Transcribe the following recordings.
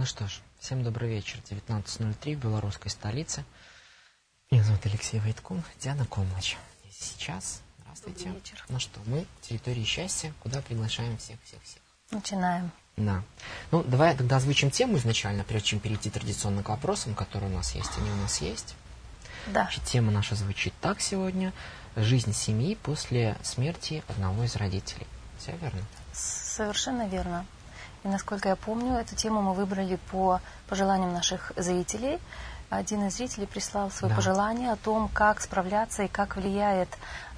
Ну что ж, всем добрый вечер. 19.03 в белорусской столице. Меня зовут Алексей Войткун, Диана Комлач. И сейчас, здравствуйте. Добрый вечер. Ну что, мы в территории счастья, куда приглашаем всех-всех-всех. Начинаем. Да. Ну, давай тогда озвучим тему изначально, прежде чем перейти традиционно к вопросам, которые у нас есть, они у нас есть. Да. Значит, тема наша звучит так сегодня. Жизнь семьи после смерти одного из родителей. Все верно? Совершенно верно. И насколько я помню, эту тему мы выбрали по пожеланиям наших зрителей. Один из зрителей прислал свое Да. пожелание о том, как справляться и как влияет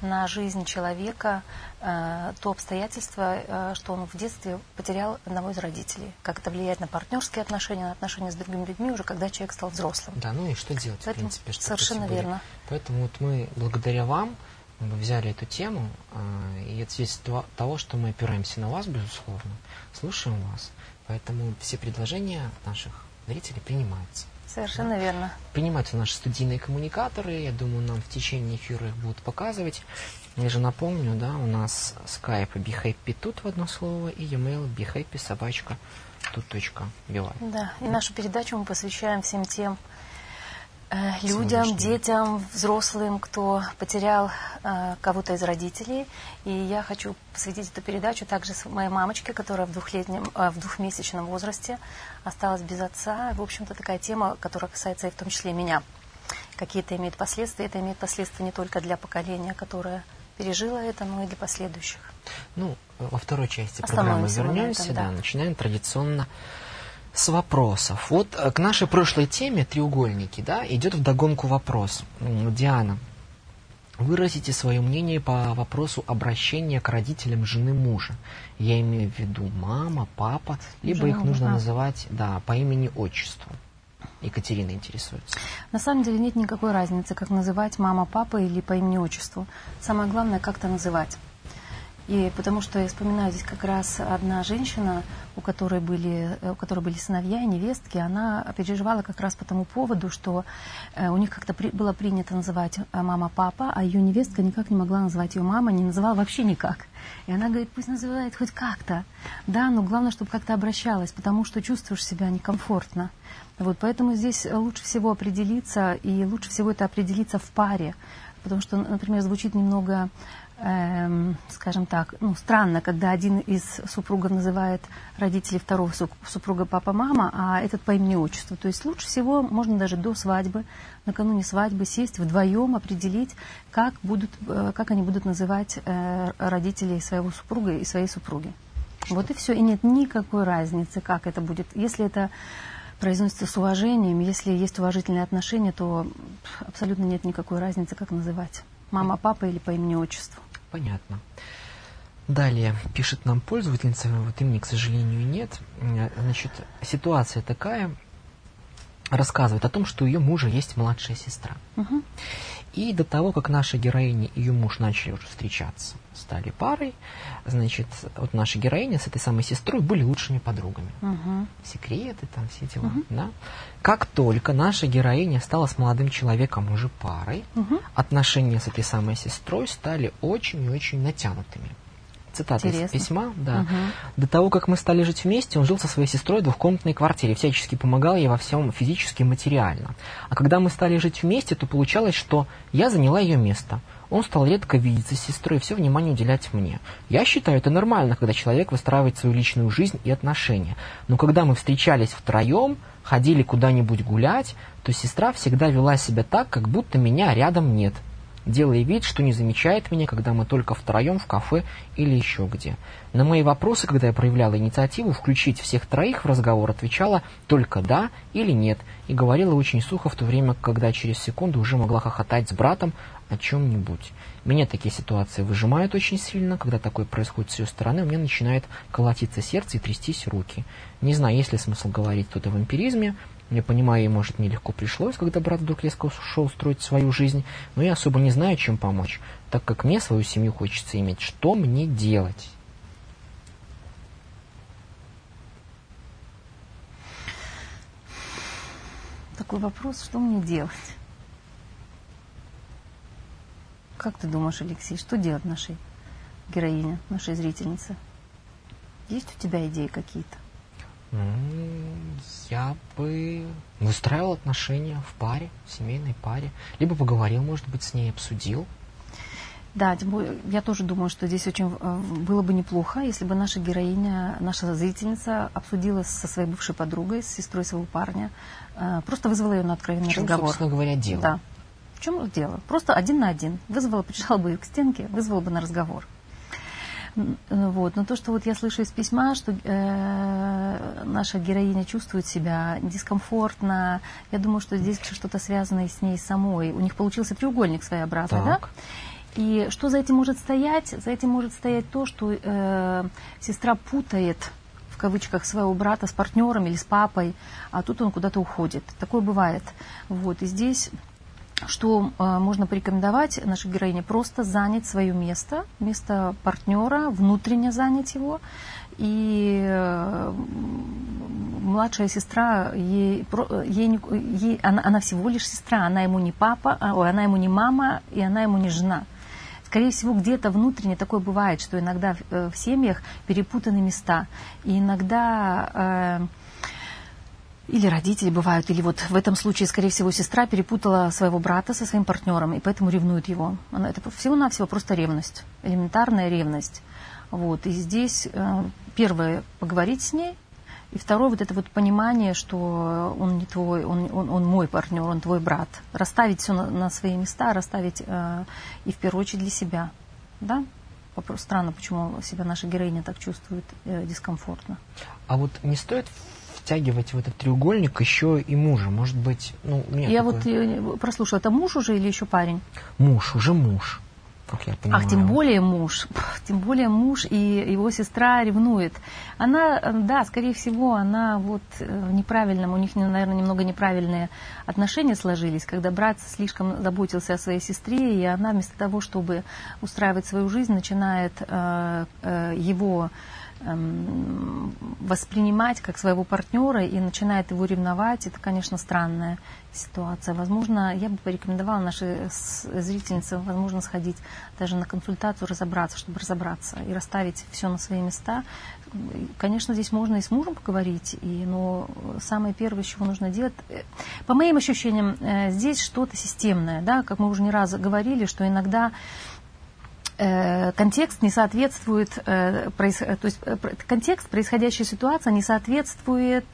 на жизнь человека э, то обстоятельство, э, что он в детстве потерял одного из родителей. Как это влияет на партнерские отношения, на отношения с другими людьми, уже когда человек стал взрослым. Да, ну и что делать, в Поэтому принципе, чтобы совершенно верно. Поэтому вот мы благодаря вам мы взяли эту тему, а, и это свидетельство того, что мы опираемся на вас, безусловно, слушаем вас. Поэтому все предложения наших зрителей принимаются. Совершенно верно. Принимаются наши студийные коммуникаторы, я думаю, нам в течение эфира их будут показывать. Я же напомню, да, у нас скайп BeHappy тут в одно слово и e-mail BeHappy собачка тут точка бивай. Да, и нашу передачу мы посвящаем всем тем людям, Сегодняшним. детям, взрослым, кто потерял э, кого-то из родителей. И я хочу посвятить эту передачу также моей мамочке, которая в, двухлетнем, э, в двухмесячном возрасте осталась без отца. В общем-то, такая тема, которая касается и в том числе меня. Какие это имеет последствия. Это имеет последствия не только для поколения, которое пережило это, но и для последующих. Ну, во второй части программы вернемся, этом, да. да. начинаем традиционно с вопросов. Вот э, к нашей прошлой теме треугольники, да, идет вдогонку вопрос. Диана, выразите свое мнение по вопросу обращения к родителям жены мужа. Я имею в виду мама, папа, либо Жены их нужно а. называть, да, по имени-отчеству. Екатерина интересуется. На самом деле нет никакой разницы, как называть мама, папа или по имени-отчеству. Самое главное, как-то называть. И потому что я вспоминаю здесь как раз одна женщина, у которой были, э, у которой были сыновья и невестки, она переживала как раз по тому поводу, что э, у них как-то при- было принято называть э, мама-папа, а ее невестка никак не могла назвать ее мама, не называла вообще никак. И она говорит, пусть называет хоть как-то. Да, но главное, чтобы как-то обращалась, потому что чувствуешь себя некомфортно. Вот, поэтому здесь лучше всего определиться, и лучше всего это определиться в паре. Потому что, например, звучит немного, эм, скажем так, ну, странно, когда один из супругов называет родителей второго су- супруга папа-мама, а этот по имени-отчеству. То есть лучше всего можно даже до свадьбы, накануне свадьбы сесть вдвоем, определить, как, будут, э, как они будут называть э, родителей своего супруга и своей супруги. Вот и все. И нет никакой разницы, как это будет. Если это произносится с уважением, если есть уважительные отношения, то абсолютно нет никакой разницы, как называть. Мама, папа или по имени-отчеству. Понятно. Далее пишет нам пользовательница, вот имени, к сожалению, нет. Э, Значит, ситуация такая, рассказывает о том, что у ее мужа есть младшая сестра. Мгм. И до того, как наша героиня и ее муж начали уже встречаться, стали парой, значит, вот наша героиня с этой самой сестрой были лучшими подругами. Мгм. Секреты, там все дела, да? Как только наша героиня стала с молодым человеком уже парой, Мгм. отношения с этой самой сестрой стали очень и очень натянутыми. Цитата из Интересно. письма, да. Мгм. До того, как мы стали жить вместе, он жил со своей сестрой в двухкомнатной квартире, всячески помогал ей во всем физически и материально. А когда мы стали жить вместе, то получалось, что я заняла ее место. Он стал редко видеться с сестрой и все внимание уделять мне. Я считаю, это нормально, когда человек выстраивает свою личную жизнь и отношения. Но когда мы встречались втроем, ходили куда-нибудь гулять, то сестра всегда вела себя так, как будто меня рядом нет делая вид, что не замечает меня, когда мы только втроем в кафе или еще где. На мои вопросы, когда я проявляла инициативу включить всех троих в разговор, отвечала только «да» или «нет» и говорила очень сухо в то время, когда через секунду уже могла хохотать с братом о чем-нибудь. Меня такие ситуации выжимают очень сильно, когда такое происходит с ее стороны, у меня начинает колотиться сердце и трястись руки. Не знаю, есть ли смысл говорить тут о вампиризме, я понимаю, ей, может, нелегко пришлось, когда брат вдруг резко ушел строить свою жизнь, но я особо не знаю, чем помочь, так как мне свою семью хочется иметь. Что мне делать? Такой вопрос, что мне делать? Как ты думаешь, Алексей, что делать нашей героине, нашей зрительнице? Есть у тебя идеи какие-то? Я бы выстраивал отношения в паре, в семейной паре. Либо поговорил, может быть, с ней, обсудил. Да, я тоже думаю, что здесь очень э, было бы неплохо, если бы наша героиня, наша зрительница обсудила со своей бывшей подругой, с сестрой своего парня, э, просто вызвала ее на откровенный в чем, разговор. собственно говоря, дело? Да. В чем дело? Просто один на один. Вызвала, прижала бы ее к стенке, вызвала бы на разговор. Вот. Но то, что вот я слышу из письма, что э, наша героиня чувствует себя дискомфортно, я думаю, что здесь что-то связано с ней самой. У них получился треугольник своеобразный, так. да? И что за этим может стоять? За этим может стоять то, что э, сестра путает в кавычках своего брата с партнером или с папой, а тут он куда-то уходит. Такое бывает. Вот. И здесь что э, можно порекомендовать нашей героине? Просто занять свое место, место партнера, внутренне занять его. И э, младшая сестра, ей, ей, ей, она, она всего лишь сестра, она ему не папа, а, ой, она ему не мама, и она ему не жена. Скорее всего, где-то внутренне такое бывает, что иногда в, э, в семьях перепутаны места. И иногда... Э, или родители бывают, или вот в этом случае, скорее всего, сестра перепутала своего брата со своим партнером, и поэтому ревнует его. Она, это всего-навсего просто ревность, элементарная ревность. Вот. И здесь э, первое, поговорить с ней, и второе, вот это вот понимание, что он не твой, он, он, он мой партнер, он твой брат. Расставить все на, на свои места, расставить э, и в первую очередь для себя. Да? Вопрос, странно, почему себя наша героиня так чувствует э, дискомфортно. А вот не стоит втягивать в этот треугольник еще и мужа. Может быть, ну, Я такое... вот э, прослушала, это муж уже или еще парень? Муж, уже муж. Как я понимаю. Ах, тем более муж. Тем более муж и его сестра ревнует. Она, да, скорее всего, она вот э, неправильном, у них, наверное, немного неправильные отношения сложились, когда брат слишком заботился о своей сестре, и она вместо того, чтобы устраивать свою жизнь, начинает э, э, его воспринимать как своего партнера и начинает его ревновать, это, конечно, странная ситуация. Возможно, я бы порекомендовала нашей зрительнице, возможно, сходить даже на консультацию, разобраться, чтобы разобраться и расставить все на свои места. Конечно, здесь можно и с мужем поговорить, и, но самое первое, чего нужно делать, э, по моим ощущениям, э, здесь что-то системное, да, как мы уже не раз говорили, что иногда Э, контекст не соответствует, э, то есть э, контекст, происходящая ситуация не соответствует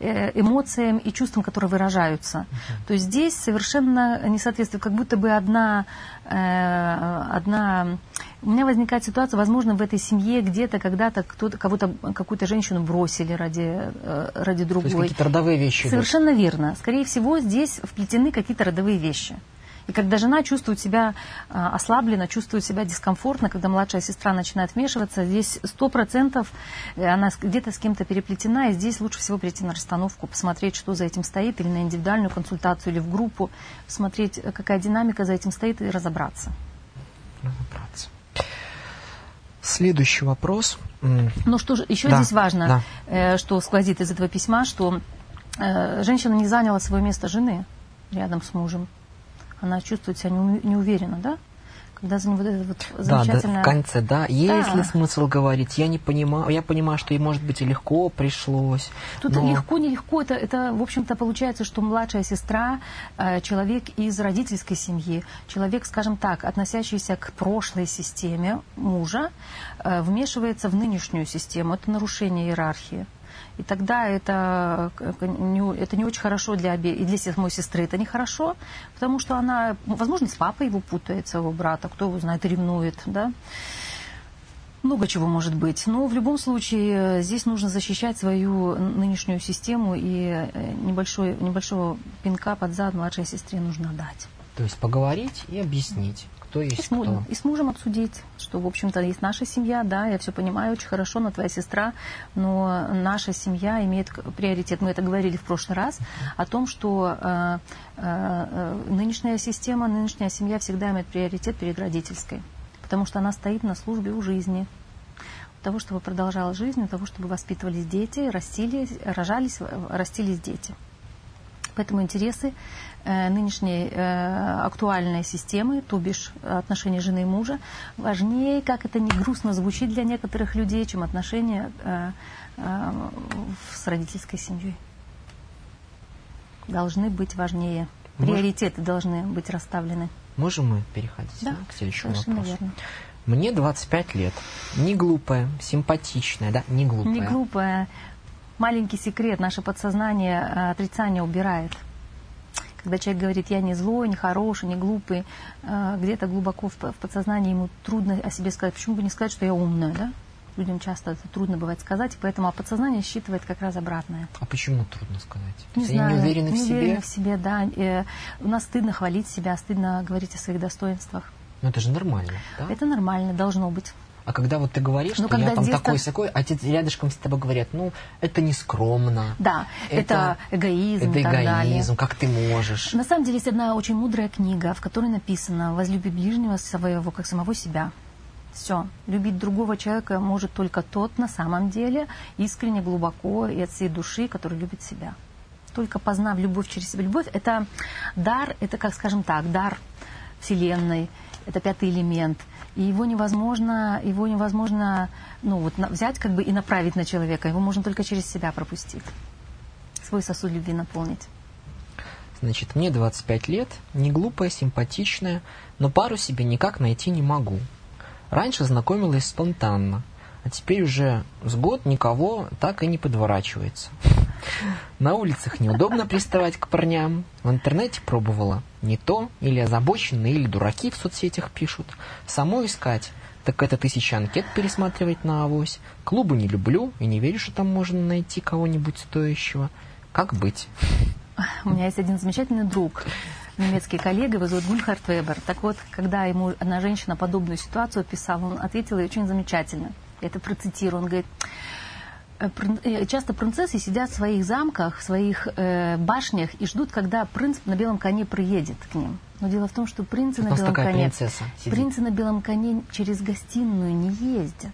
эмоциям и чувствам, которые выражаются. Uh-huh. То есть здесь совершенно не соответствует, как будто бы одна, одна у меня возникает ситуация, возможно, в этой семье где-то когда-то кто-то, кого-то, какую-то женщину бросили ради, ради другой. То есть какие-то родовые вещи. Совершенно идут. верно. Скорее всего, здесь вплетены какие-то родовые вещи. И когда жена чувствует себя а, ослабленно, чувствует себя дискомфортно, когда младшая сестра начинает вмешиваться, здесь сто процентов э, она где-то с кем-то переплетена, и здесь лучше всего прийти на расстановку, посмотреть, что за этим стоит, или на индивидуальную консультацию, или в группу, посмотреть, э, какая динамика за этим стоит, и разобраться. Разобраться. Следующий вопрос. Ну что же, еще да, здесь важно, да. Э, что сквозит из этого письма, что женщина не заняла свое место жены рядом с мужем она чувствует себя неуверенно, да? Когда за него вот это вот замечательное... Да, в конце, да. Есть да. ли смысл говорить? Я не понимаю. Я понимаю, что ей, может быть, и легко пришлось. Тут но... легко, нелегко. Это, это, в общем-то, получается, что младшая сестра, э, человек из родительской семьи, человек, скажем так, относящийся к прошлой системе мужа, э, вмешивается в нынешнюю систему. Это нарушение иерархии. И тогда это, не, это не очень хорошо для обе, и для самой сестры это нехорошо, потому что она, возможно, с папой его путает, своего брата, кто его знает, ревнует, да. Много чего может быть. Но в любом случае здесь нужно защищать свою нынешнюю систему, и э, небольшой, небольшого пинка под зад младшей сестре нужно дать. То есть поговорить и объяснить кто есть и с мужем, кто. И с мужем обсудить, что, в общем-то, есть наша семья, да, я все понимаю, очень хорошо, но твоя сестра, но наша семья имеет приоритет. Мы это говорили в прошлый раз, о том, что э, э, нынешняя система, нынешняя семья всегда имеет приоритет перед родительской, потому что она стоит на службе у жизни, того, чтобы продолжала жизнь, для того, чтобы воспитывались дети, растили, рожались, растились дети. Поэтому интересы э, нынешней э, актуальной системы, то бишь отношения жены и мужа, важнее, как это не грустно звучит для некоторых людей, чем отношения э, э, с родительской семьей. Должны быть важнее. Приоритеты Может... должны быть расставлены. Можем мы переходить да, к следующему вопросу? Верно. Мне 25 лет. Не глупая, симпатичная, да? Не глупая. Не глупая. Маленький секрет. Наше подсознание э, отрицание убирает. Когда человек говорит, я не злой, не хороший, не глупый, э, где-то глубоко в подсознании ему трудно о себе сказать. Почему бы не сказать, что я умная, да? Людям часто это трудно бывает сказать, и поэтому а подсознание считывает как раз обратное. А почему трудно сказать? Не знаю. не уверены не в себе? уверены в себе, да. Э, у нас стыдно хвалить себя, стыдно говорить о своих достоинствах. Но это же нормально, да? Это нормально, должно быть. А когда вот ты говоришь, ну, что я там такой сякой, а те рядышком с тобой говорят, ну, это не скромно. Да, это, это эгоизм. Это эгоизм, как ты можешь. На самом деле есть одна очень мудрая книга, в которой написано «Возлюби ближнего своего, как самого себя». Все. Любить другого человека может только тот на самом деле, искренне, глубоко и от всей души, который любит себя. Только познав любовь через себя. Любовь – это дар, это, как скажем так, дар Вселенной, это пятый элемент. И его невозможно, его невозможно ну, вот, взять как бы и направить на человека. Его можно только через себя пропустить. Свой сосуд любви наполнить. Значит, мне 25 лет, не глупая, симпатичная, но пару себе никак найти не могу. Раньше знакомилась спонтанно, а теперь уже с год никого так и не подворачивается. На улицах неудобно приставать к парням. В интернете пробовала. Не то, или озабоченные, или дураки в соцсетях пишут. Само искать. Так это тысяча анкет пересматривать на авось. Клубы не люблю и не верю, что там можно найти кого-нибудь стоящего. Как быть? У меня есть один замечательный друг, немецкий коллега, его зовут Гульхард Вебер. Так вот, когда ему одна женщина подобную ситуацию описала, он ответил ей очень замечательно. Я это процитирую. Он говорит, «Э, э, часто принцессы сидят в своих замках, в своих э, башнях и ждут, когда принц на белом коне приедет к ним. Но дело в том, что принцы на белом коне, принцы на белом коне через гостиную не ездят.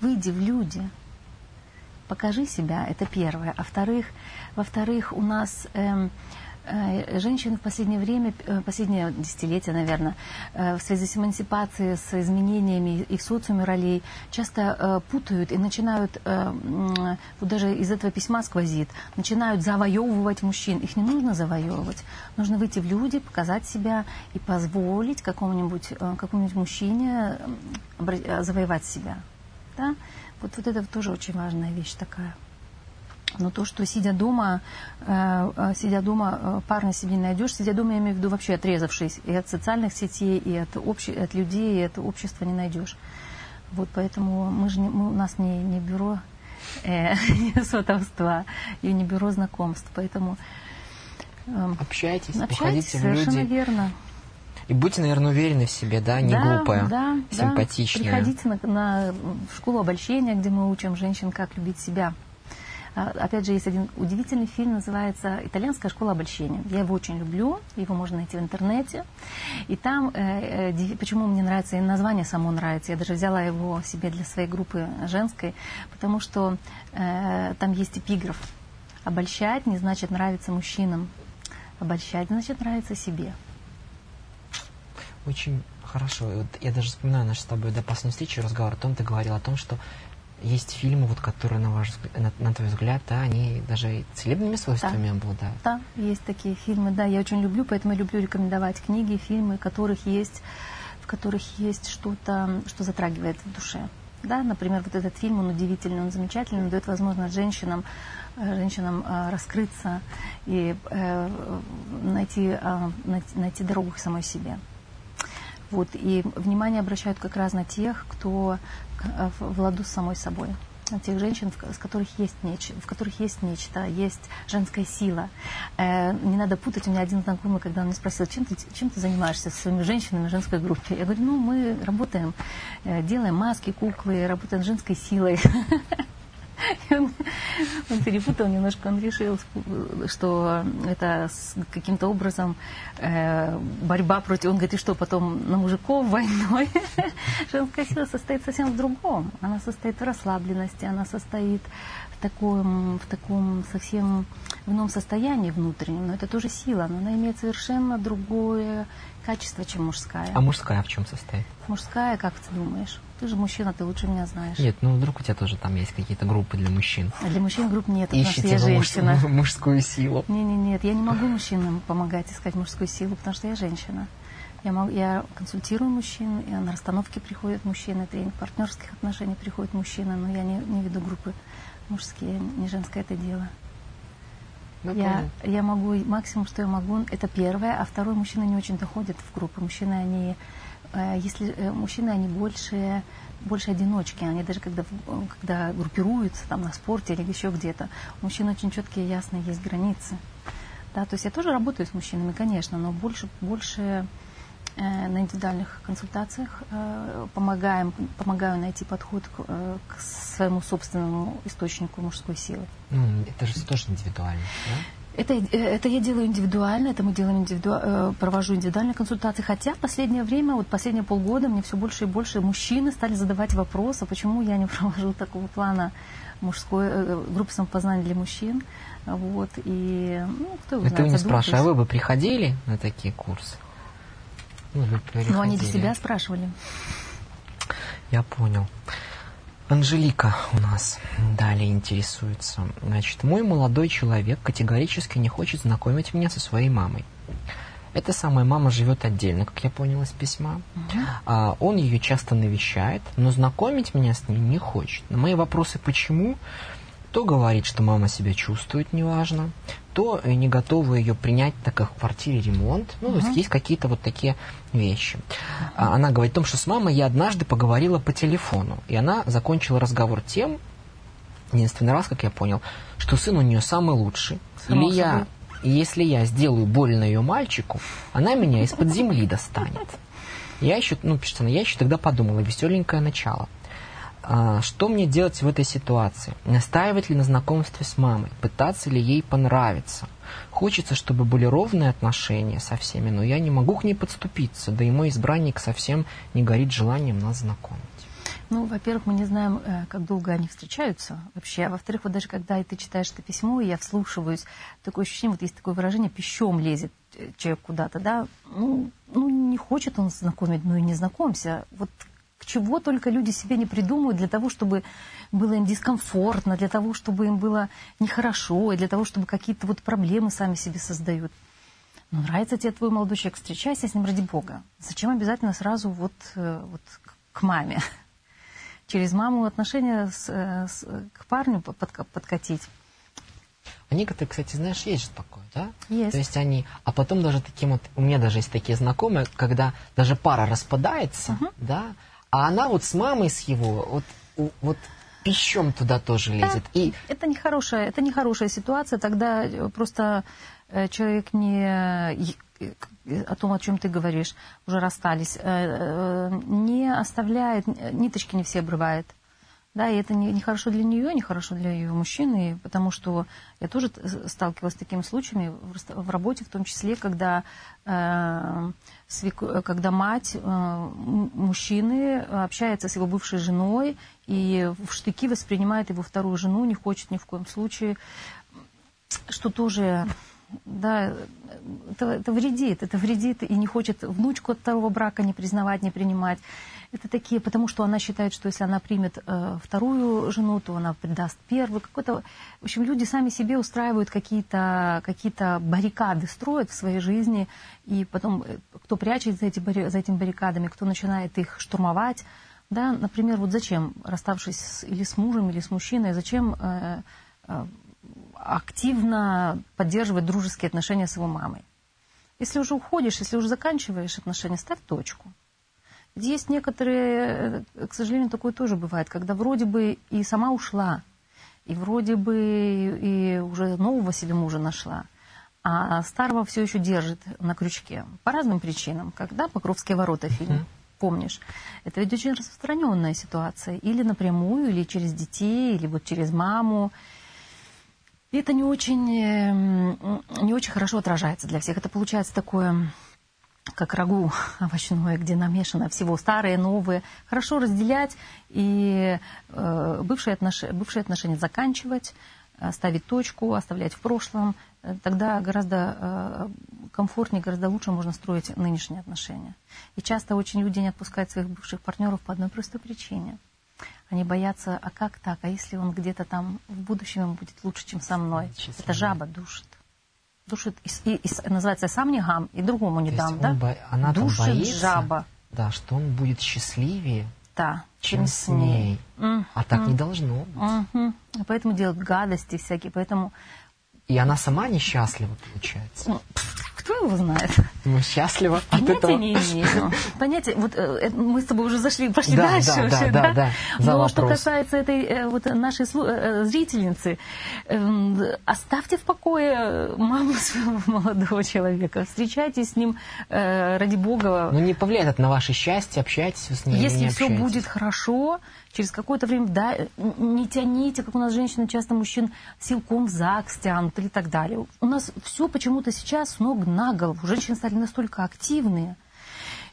Выйди в люди, покажи себя, это первое. А вторых, во-вторых, у нас Э, женщины в последнее время, э, последнее десятилетие, наверное, э, в связи с эмансипацией, с изменениями их социуме ролей, часто путают и начинают, вот даже из этого письма сквозит, начинают завоевывать мужчин. Их не нужно завоевывать. Нужно выйти в люди, показать себя и позволить какому-нибудь какому мужчине завоевать себя. Да? Вот, вот это тоже очень важная вещь такая. Но то, что сидя дома, э, э, сидя дома, э, парня себе не найдешь, сидя дома, я имею в виду вообще отрезавшись и от социальных сетей, и от, обще, от людей, и от общества не найдешь. Вот поэтому мы же не, мы, у нас не, не бюро э, не сотовства и не бюро знакомств, поэтому э, общайтесь, общайтесь, совершенно люди. верно. И будьте, наверное, уверены в себе, да, не да, глупая, да, симпатичная. Да. Приходите на, на в школу обольщения, где мы учим женщин, как любить себя. А, опять же, есть один удивительный фильм, называется «Итальянская школа обольщения». Я его очень люблю, его можно найти в интернете. И там, э, э, почему мне нравится, и название само нравится, я даже взяла его себе для своей группы женской, потому что э, там есть эпиграф. Обольщать не значит нравиться мужчинам. Обольщать значит нравиться себе. Очень хорошо. Вот я даже вспоминаю наш с тобой до последней встречи разговор о том, ты говорил о том, что есть фильмы, вот, которые, на, ваш, на, на твой взгляд, да, они даже целебными свойствами да. обладают. Да, есть такие фильмы, да, я очень люблю, поэтому я люблю рекомендовать книги, фильмы, в которых есть, в которых есть что-то, что затрагивает в душе. Да, например, вот этот фильм, он удивительный, он замечательный, он дает возможность женщинам, э, женщинам э, раскрыться и э, найти, найти, найти дорогу к самой себе. Вот, и внимание обращают как раз на тех, кто Э, в ладу с самой собой на тех женщин, в которых есть нечто, в которых есть нечто, есть женская сила. Э, не надо путать. У меня один знакомый, когда он меня спросил, чем ты, чем ты занимаешься со своими женщинами в женской группе, я говорю, ну мы работаем, э, делаем маски, куклы, работаем с женской силой. Он перепутал немножко, он решил, что это каким-то образом э, борьба против... Он говорит, и что, потом на мужиков войной? Женская сила состоит совсем в другом. Она состоит в расслабленности, она состоит в таком, в таком совсем ином состоянии внутреннем, но это тоже сила, но она имеет совершенно другое качество, чем мужская. А мужская в чем состоит? Мужская, как ты думаешь? Ты же мужчина, ты лучше меня знаешь. Нет, ну вдруг у тебя тоже там есть какие-то группы для мужчин. А для мужчин групп нет, потому Ищите что я женщина. Муж, мужскую силу. Не, не, нет, я не могу мужчинам помогать искать мужскую силу, потому что я женщина. Я, могу, я консультирую мужчин, и на расстановке приходят мужчины, тренинг партнерских отношений приходят мужчины, но я не, не веду группы мужские, не женское это дело. Ну, я, я могу, максимум, что я могу, это первое, а второе, мужчины не очень доходят в группы. Мужчины, они, если э, мужчины, они больше, больше одиночки, они даже когда, когда группируются там на спорте или еще где-то, у мужчин очень четкие, ясные есть границы. Да, то есть я тоже работаю с мужчинами, конечно, но больше, больше Э, на индивидуальных консультациях э, помогаем, помогаю найти подход к, э, к своему собственному источнику мужской силы. Это же тоже индивидуально, да? Это, это я делаю индивидуально, это мы делаем индивиду... провожу индивидуальные консультации. Хотя в последнее время, вот последние полгода, мне все больше и больше мужчины стали задавать вопросы, почему я не провожу такого плана мужской группы самопознания для мужчин. Вот, и, ну, кто его Это знает, вы не спрашиваете, а вы бы приходили на такие курсы? Ну, Но они для себя спрашивали. Я понял. Анжелика у нас далее интересуется. Значит, мой молодой человек категорически не хочет знакомить меня со своей мамой. Эта самая мама живет отдельно, как я понял из письма. Угу. А, он ее часто навещает, но знакомить меня с ней не хочет. На мои вопросы «почему?» То говорит, что мама себя чувствует неважно, то э, не готовы ее принять, так как в квартире ремонт. Ну, uh-huh. то есть есть какие-то вот такие вещи. Uh-huh. Она говорит о том, что с мамой я однажды поговорила по телефону, и она закончила разговор тем, единственный раз, как я понял, что сын у нее самый лучший. Само Или я, если я сделаю больно ее мальчику, она меня из-под земли достанет. Я еще, ну, пишется, я еще тогда подумала, веселенькое начало. А, что мне делать в этой ситуации? Настаивать ли на знакомстве с мамой? Пытаться ли ей понравиться? Хочется, чтобы были ровные отношения со всеми, но я не могу к ней подступиться, да и мой избранник совсем не горит желанием нас знакомить. Ну, во-первых, мы не знаем, э, как долго они встречаются вообще. А во-вторых, вот даже когда ты читаешь это письмо, и я вслушиваюсь, такое ощущение, вот есть такое выражение, пищом лезет э, человек куда-то, да, ну, ну, не хочет он знакомить, ну и не знакомься. Вот чего только люди себе не придумывают для того, чтобы было им дискомфортно, для того, чтобы им было нехорошо, и для того, чтобы какие-то вот проблемы сами себе создают. Ну, нравится тебе твой молодой человек, встречайся с ним ради Бога. Зачем обязательно сразу вот, э, вот к маме? Через маму отношения с, э, с, к парню под, подкатить. А некоторые, кстати, знаешь, есть же такое, да? Есть. То есть они, а потом даже таким вот, у меня даже есть такие знакомые, когда даже пара распадается, uh-huh. да, а она вот с мамой, с его, вот, вот пищом туда тоже лезет. Да, и... Это нехорошая, это нехорошая ситуация, тогда э, просто э, человек не о том, о чем ты говоришь, уже расстались, э, не оставляет, ниточки не все обрывает. Да, и это не, не хорошо для нее, не хорошо для ее мужчины, потому что я тоже сталкивалась с такими случаями в, в работе, в том числе, когда, э, когда мать э, мужчины общается с его бывшей женой и в штыки воспринимает его вторую жену, не хочет ни в коем случае, что тоже да, это, это вредит, это вредит и не хочет внучку от второго брака не признавать, не принимать. Это такие, потому что она считает, что если она примет э, вторую жену, то она предаст первую. Какой-то, в общем, люди сами себе устраивают какие-то какие баррикады, строят в своей жизни, и потом э, кто прячется за, эти, за этими баррикадами, кто начинает их штурмовать. Да, например, вот зачем, расставшись с, или с мужем, или с мужчиной, зачем э, э, активно поддерживать дружеские отношения с его мамой? Если уже уходишь, если уже заканчиваешь отношения, ставь точку. Есть некоторые, э, к сожалению, такое тоже бывает, когда вроде бы и сама ушла, и вроде бы и уже нового себе мужа нашла, а старого все еще держит на крючке. По разным причинам. Когда «Покровские ворота» фильм, mm-hmm. помнишь? Это ведь очень распространенная ситуация. Или напрямую, или через детей, или вот через маму. И это не очень, эм, не очень хорошо отражается для всех. Это получается такое как рагу овощное, где намешано всего старое, новое. Хорошо разделять и э, бывшие, отнош... бывшие отношения заканчивать, ставить точку, оставлять в прошлом. Тогда гораздо э, комфортнее, гораздо лучше можно строить нынешние отношения. И часто очень люди не отпускают своих бывших партнеров по одной простой причине. Они боятся, а как так, а если он где-то там в будущем ему будет лучше, чем со мной? Честно. Это жаба душит. Душит, и, и, и называется, сам не гам, и другому не То дам, да? Бо... Она душит боится, жаба. Да, что он будет счастливее, да, чем, чем с ней. Mm-hmm. А так не должно быть. Mm-hmm. Поэтому делают гадости всякие, поэтому... И она сама несчастлива, получается. Ну, кто его знает? Мы счастливы от Понятия этого. не имею. Понятия, вот э, мы с тобой уже зашли, пошли Да, дальше да, вообще, да, да? да, за Но что вопрос. касается этой э, вот нашей слу- э, зрительницы, эм, оставьте в покое маму своего молодого человека, встречайтесь с ним э, ради Бога. Ну не повлияет это на ваше счастье, общайтесь с или Если не все общаетесь. будет хорошо, через какое-то время, да, не тяните, как у нас женщины часто мужчин силком в ЗАГС тянут или так далее. У нас все почему-то сейчас с ног на голову. Женщины стали настолько активные,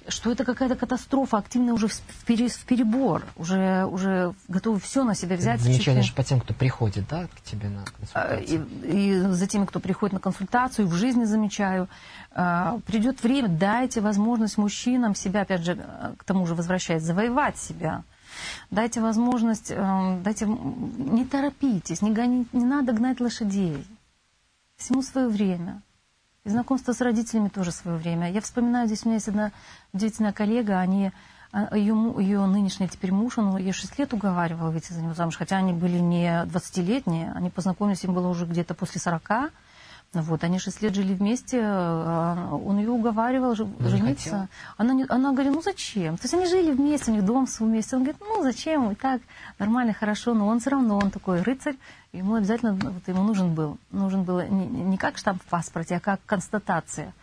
что это какая-то катастрофа, активная уже в пере- в перебор, уже, уже готовы все на себя взять. ли- Замечаешь по тем, кто приходит, да, к тебе на а, консультацию? и, и за теми, кто приходит на консультацию, и в жизни замечаю, а, придет время, дайте возможность мужчинам себя, опять же, к тому же возвращаясь, завоевать себя. Дайте возможность, э, дайте, не торопитесь, не, гони, не надо гнать лошадей. Всему свое время. И знакомство с родителями тоже свое время. Я вспоминаю, здесь у меня есть одна удивительная коллега, они, а, ее, му- ее нынешний теперь муж, он ее 6 лет уговаривал выйти за него замуж, хотя они были не 20-летние, они познакомились, им было уже где-то после 40. Вот, они 6 лет жили вместе, а, он ее уговаривал же- не жениться. Она, не- она говорит, ну зачем? То есть они жили вместе, у них дом свой вместе. Он говорит, ну зачем, и так нормально, хорошо, но он все равно, он такой рыцарь, ему обязательно, вот ему нужен был, нужен был не, не как штамп в паспорте, а как констатация,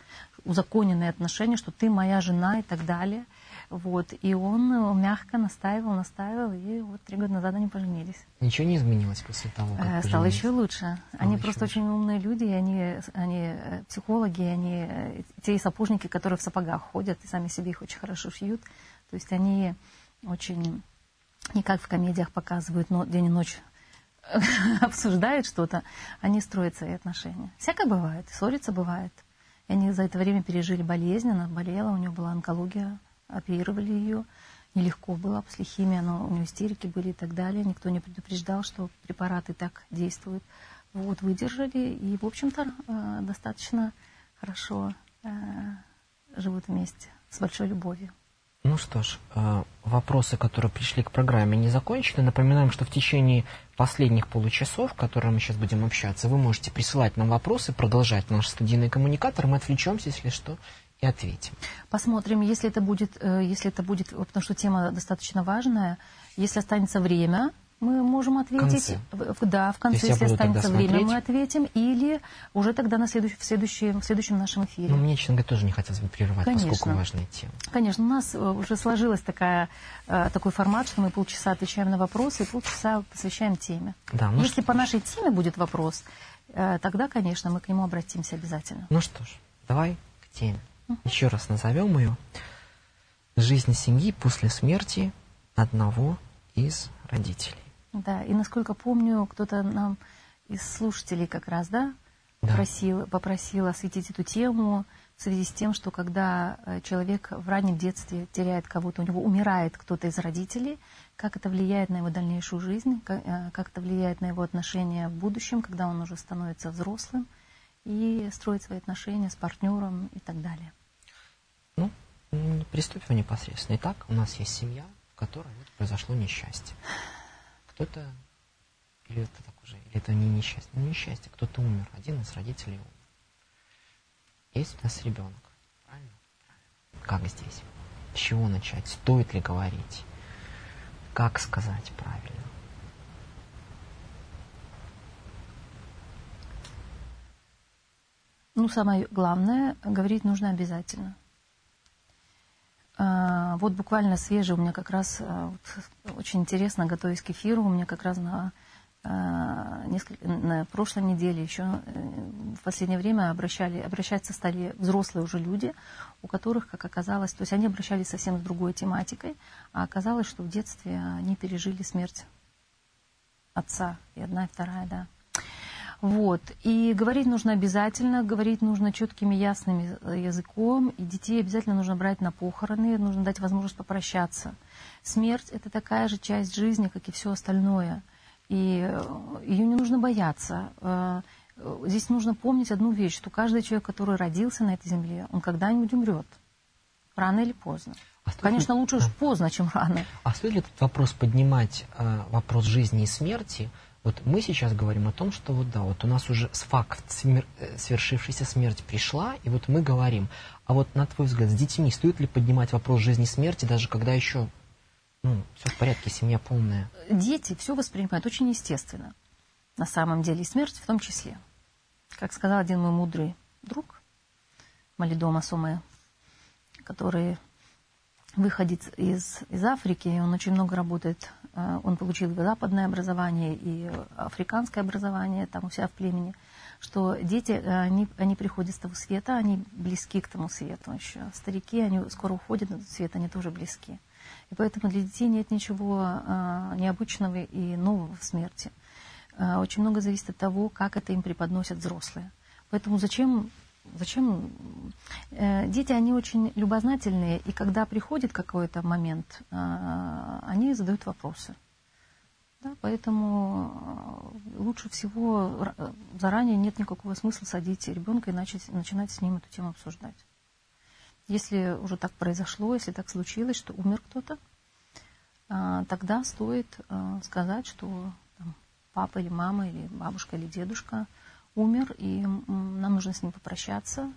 узаконенные отношения, что ты моя жена и так далее. Вот, и он э, мягко настаивал, настаивал, и вот три года назад они поженились. Ничего не изменилось после того, как Э, поженились? Стало еще лучше. они еще просто лучше. очень умные люди, и они, они э, психологи, они те сапожники, которые в сапогах ходят и сами себе их очень хорошо шьют. То есть они очень, не как в комедиях показывают, но день и ночь обсуждают что-то, они строят свои отношения. Всякое бывает, ссориться бывает. И они за это время пережили болезнь, она болела, у нее была онкология, оперировали ее. Нелегко было после химии, но у нее истерики были и так далее. Никто не предупреждал, что препараты так действуют. Вот, выдержали и, в общем-то, э, достаточно хорошо э, живут вместе, с большой любовью. Ну что ж, э, вопросы, которые пришли к программе, не закончены. Напоминаем, что в течение последних получасов, которые мы сейчас будем общаться, вы можете присылать нам вопросы, продолжать наш студийный коммуникатор. Мы отвлечемся, если что, и ответим. Посмотрим, если это будет, э, если это будет, потому что тема достаточно важная, если останется время, мы можем ответить. конце. В- в- да, в конце, если останется время, смотреть. мы ответим, или уже тогда на следующем, в следующем, в следующем нашем эфире. Ну, мне, честно говоря, тоже не хотелось бы прерывать, Конечно. поскольку важная тема. Конечно, у нас э, уже сложилась такая, э, такой формат, что мы полчаса отвечаем на вопросы и полчаса посвящаем теме. Да, ну, Если что, по нашей теме будет вопрос, тогда, конечно, мы к нему обратимся обязательно. ну что ж, давай к теме. Еще раз назовем ее. Жизнь семьи после смерти одного из родителей. Да, и насколько помню, кто-то нам из слушателей как раз, да, Да. Просил, попросил осветить эту тему в связи с тем, что когда э, человек в раннем детстве теряет кого-то, у него умирает кто-то из родителей, как это влияет на его дальнейшую жизнь, как, э, как это влияет на его отношения в будущем, когда он уже становится взрослым и строит свои отношения с партнером и так далее. Ну, приступим непосредственно. Итак, у нас есть семья, в которой вот произошло несчастье. Кто-то, или это так уже, или это не несчастье, ну, несчастье, кто-то умер, один из родителей умер. Есть у нас ребенок, правильно? Как здесь? С чего начать? Стоит ли говорить? Как сказать правильно? Ну, самое главное, говорить нужно обязательно. А, Вот буквально свежий у меня как раз, а, вот, очень интересно, готовясь к эфиру, у меня как раз на э, несколько, на прошлой неделе еще э, в последнее время обращали, обращаться стали взрослые уже люди, у которых, как оказалось, то есть они обращались совсем с другой тематикой, а оказалось, что в детстве они пережили смерть отца, и одна, и вторая, да. Вот. И говорить нужно обязательно, говорить нужно четким и ясным языком, и детей обязательно нужно брать на похороны, нужно дать возможность попрощаться. Смерть – это такая же часть жизни, как и все остальное. И э, ее не нужно бояться. Э, здесь нужно помнить одну вещь, что каждый человек, который родился на этой земле, он когда-нибудь умрет. Рано или поздно. А Конечно, лучше уж поздно, чем рано. А стоит ли этот вопрос поднимать, э, вопрос жизни и смерти, вот мы сейчас говорим о том, что вот да, вот у нас уже факт смер... Э, свершившейся смерти пришла, и вот мы говорим. А вот на твой взгляд, с детьми стоит ли поднимать вопрос жизни и смерти, даже когда еще ну, все в порядке, семья полная? Дети все воспринимают очень естественно. На самом деле, и смерть в том числе. Как сказал один мой мудрый друг, Малидома Суме, который выходец из, из Африки, он очень много работает, он получил и западное образование, и африканское образование там у себя в племени, что дети, э, они, они приходят с того света, они близки к тому свету еще. Старики, они скоро уходят на тот свет, они тоже близки. И поэтому для детей нет ничего э, необычного и нового в смерти. Очень много зависит от того, как это им преподносят взрослые. Поэтому зачем Зачем? Э, дети, они очень любознательные, и когда приходит какой-то момент, э, они задают вопросы. Да, поэтому э, лучше всего заранее нет никакого смысла садить ребенка и начать, начинать с ним эту тему обсуждать. Если уже так произошло, если так случилось, что умер кто-то, тогда стоит сказать, что там, папа или мама, или бабушка, или дедушка – умер, и нам нужно с ним попрощаться.